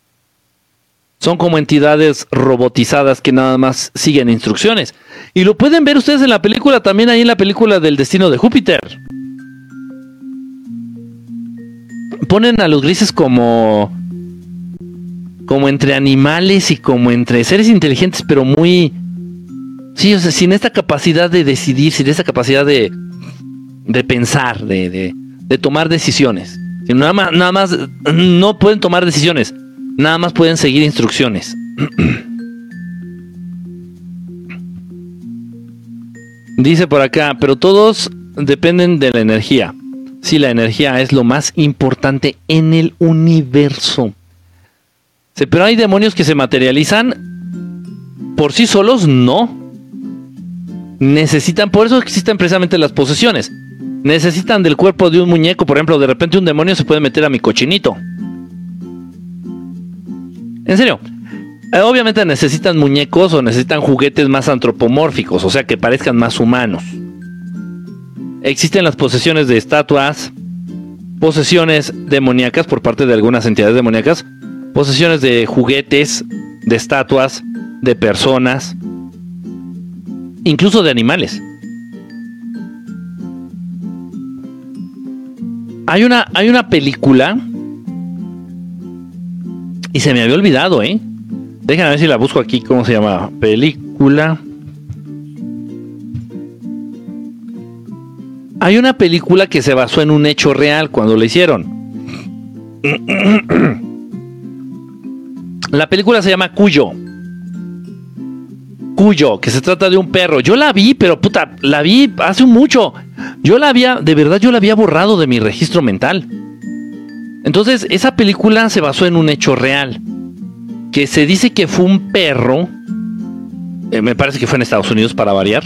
Son como entidades robotizadas que nada más siguen instrucciones. Y lo pueden ver ustedes en la película, también ahí en la película del destino de Júpiter. Ponen a los grises como como entre animales y como entre seres inteligentes, pero muy sí, o sea, sin esta capacidad de decidir, sin esta capacidad de de pensar, de, tomar decisiones. nada más, nada más no pueden tomar decisiones, nada más pueden seguir instrucciones. *clears throat* Dice por acá, pero todos dependen de la energía. Si la energía es lo más importante en el universo. pero hay demonios que se materializan por sí solos, no. Necesitan, por eso existen precisamente las posesiones necesitan del cuerpo de un muñeco, por ejemplo, de repente un demonio se puede meter a mi cochinito. En serio. Eh, obviamente necesitan muñecos o necesitan juguetes más antropomórficos, o sea, que parezcan más humanos. Existen las posesiones de estatuas, posesiones demoníacas por parte de algunas entidades demoníacas, posesiones de juguetes, de estatuas, de personas, incluso de animales. Hay una, hay una película Y se me había olvidado, ¿eh? Déjame ver si la busco aquí, ¿cómo se llama? Película. Hay una película que se basó en un hecho real cuando la hicieron. *clears throat* La película se llama Cuyo. Cuyo, que se trata de un perro. Yo la vi, pero puta, la vi hace mucho. Yo la había, de verdad, yo la había borrado de mi registro mental. Entonces, esa película se basó en un hecho real. Que se dice que fue un perro. eh, me parece que fue en Estados Unidos para variar.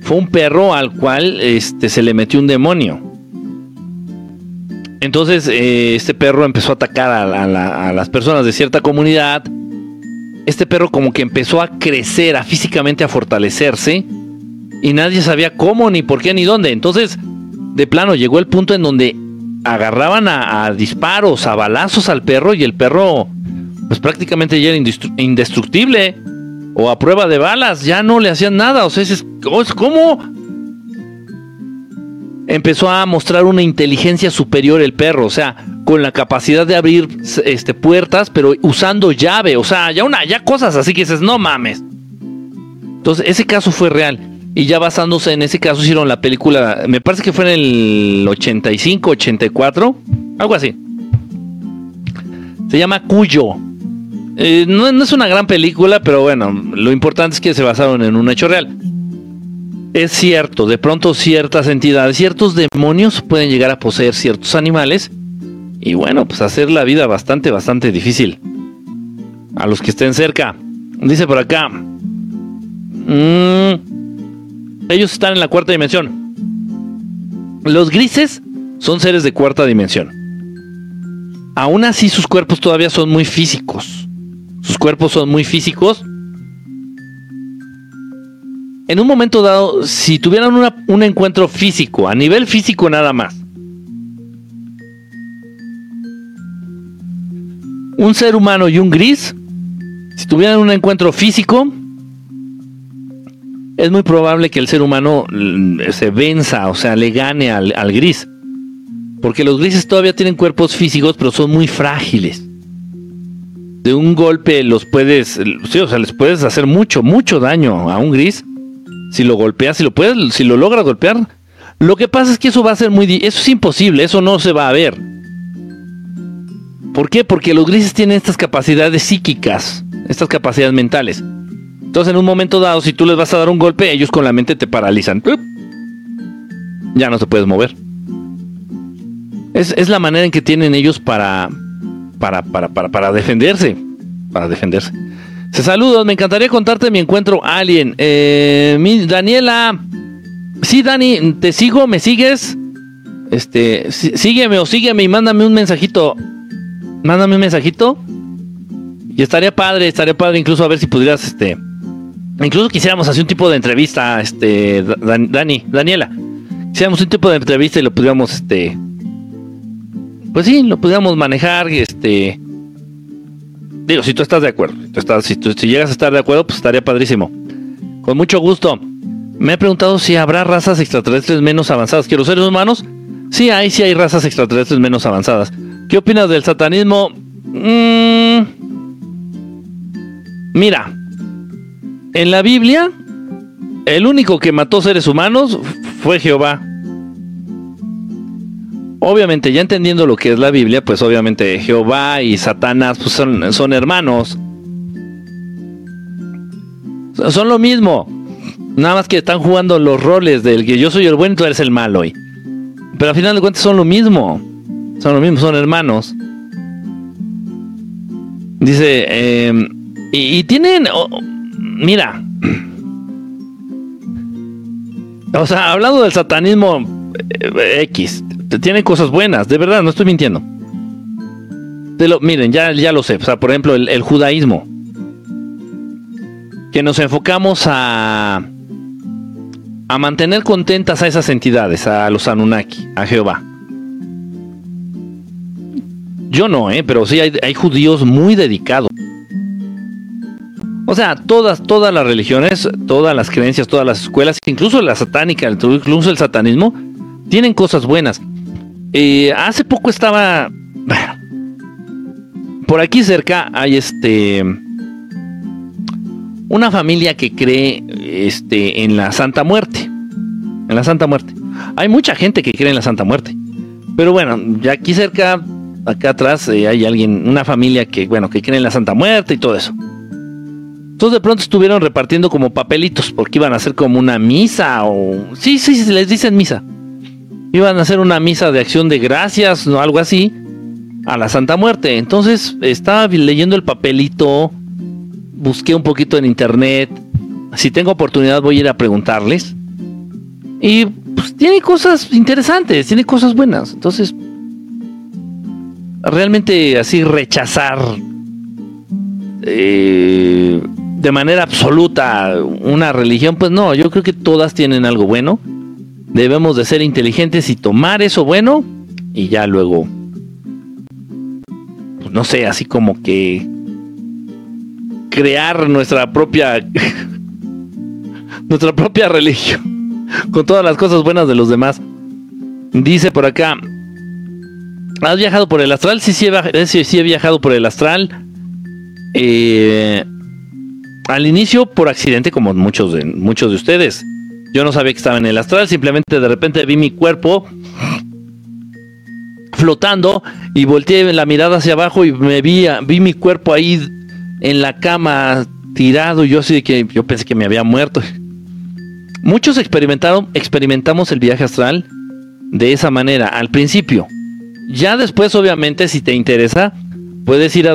Fue un perro al cual este, se le metió un demonio. Entonces, eh, este perro empezó a atacar a, a la- a las personas de cierta comunidad. Este perro como que empezó a crecer, a físicamente a fortalecerse. Y nadie sabía cómo, ni por qué, ni dónde. Entonces, de plano, llegó el punto en donde agarraban a, disparos, a balazos al perro. Y el perro, pues prácticamente ya era indestru- indestructible. O a prueba de balas, ya no le hacían nada. O sea, es, ¿cómo? empezó a mostrar una inteligencia superior el perro, o sea, con la capacidad de abrir este, puertas, pero usando llave, o sea, ya una, ya cosas así que dices, no mames. Entonces, ese caso fue real. Y ya basándose en ese caso hicieron la película, me parece que fue en el 85, 84, algo así. Se llama Cuyo. Eh, no, no es una gran película, pero bueno, lo importante es que se basaron en un hecho real. Es cierto, de pronto ciertas entidades, ciertos demonios pueden llegar a poseer ciertos animales y bueno, pues hacer la vida bastante, bastante difícil. A los que estén cerca. Dice por acá. mm, ellos están en la cuarta dimensión. Los grises son seres de cuarta dimensión. Aún así sus cuerpos todavía son muy físicos. Sus cuerpos son muy físicos en un momento dado, si tuvieran un encuentro físico, a nivel físico nada más, un ser humano y un gris, si tuvieran un encuentro físico, es muy probable que el ser humano mm, se venza, o sea, le gane al, al gris. Porque los grises todavía tienen cuerpos físicos, pero son muy frágiles. De un golpe los puedes, sí, o sea, les puedes hacer mucho, mucho daño a un gris si lo golpeas, si lo puedes, si lo logras golpear. Lo que pasa es que eso va a ser muy, eso es imposible, eso no se va a ver. ¿Por qué? Porque los grises tienen estas capacidades psíquicas, estas capacidades mentales. Entonces, en un momento dado, si tú les vas a dar un golpe, ellos con la mente te paralizan. Ya no te puedes mover. Es, es la manera en que tienen ellos para, para, para, para, para defenderse. Para defenderse. Se saludos, me encantaría contarte mi encuentro alien. Eh, Daniela. Sí, Dani, te sigo, me sigues. Este, sí- sígueme o sígueme y mándame un mensajito. Mándame un mensajito. Y estaría padre, estaría padre incluso a ver si pudieras, este. Incluso quisiéramos hacer un tipo de entrevista, este, Dan- Dani, Daniela. Quisiéramos un tipo de entrevista y lo pudiéramos, este. Pues sí, lo pudiéramos manejar, este. Digo, si tú estás de acuerdo, si, si, tú- si llegas a estar de acuerdo, pues estaría padrísimo. Con mucho gusto. Me he preguntado si habrá razas extraterrestres menos avanzadas que los seres humanos. Sí, hay, sí hay razas extraterrestres menos avanzadas. ¿Qué opinas del satanismo? Mm, mira, en la Biblia, el único que mató seres humanos fue Jehová. Obviamente, ya entendiendo lo que es la Biblia, pues obviamente Jehová y Satanás pues son, son hermanos. Son lo mismo. Nada más que están jugando los roles del que yo soy el bueno y tú eres el malo. Pero al final de cuentas son lo mismo. Son lo mismo, son hermanos. Dice, eh, y, tienen, mira, o sea, hablando del satanismo eh, X, tiene cosas buenas, de verdad, no estoy mintiendo. Te lo, miren, ya, ya lo sé, o sea, por ejemplo, el, el judaísmo, que nos enfocamos a, a mantener contentas a esas entidades, a los Anunnaki, a Jehová. Yo no, ¿eh? pero sí hay, judíos muy dedicados. O sea, todas, todas las religiones, todas las creencias, todas las escuelas, incluso la satánica, incluso el satanismo, tienen cosas buenas. Eh, hace poco estaba, por aquí cerca hay este una familia que cree este en la Santa Muerte. En la Santa Muerte. Hay mucha gente que cree en la Santa Muerte. Pero bueno, ya aquí cerca, acá atrás, eh, hay alguien, una familia que, bueno, que cree en la Santa Muerte y todo eso. Entonces de pronto estuvieron repartiendo como papelitos porque iban a hacer como una misa o... Sí, sí, sí, les dicen misa. Iban a hacer una misa de acción de gracias o algo así a la Santa Muerte. Entonces estaba leyendo el papelito, busqué un poquito en internet. Si tengo oportunidad voy a ir a preguntarles. Y pues tiene cosas interesantes, tiene cosas buenas. Entonces, realmente así rechazar eh, de manera absoluta una religión, pues no, yo creo que todas tienen algo bueno. Debemos de ser inteligentes y tomar eso bueno y ya luego, pues no sé, así como que crear nuestra propia *laughs* nuestra propia religión con todas las cosas buenas de los demás. Dice por acá, ¿has viajado por el astral? Sí, sí he, viajado por el astral. Eh, al inicio por accidente como muchos de, muchos de ustedes. Yo no sabía que estaba en el astral, simplemente de repente vi mi cuerpo flotando y volteé la mirada hacia abajo y me vi, vi mi cuerpo ahí en la cama tirado yo así que yo pensé que me había muerto. Muchos experimentaron, experimentamos el viaje astral de esa manera al principio. Ya después, obviamente, si te interesa, puedes ir a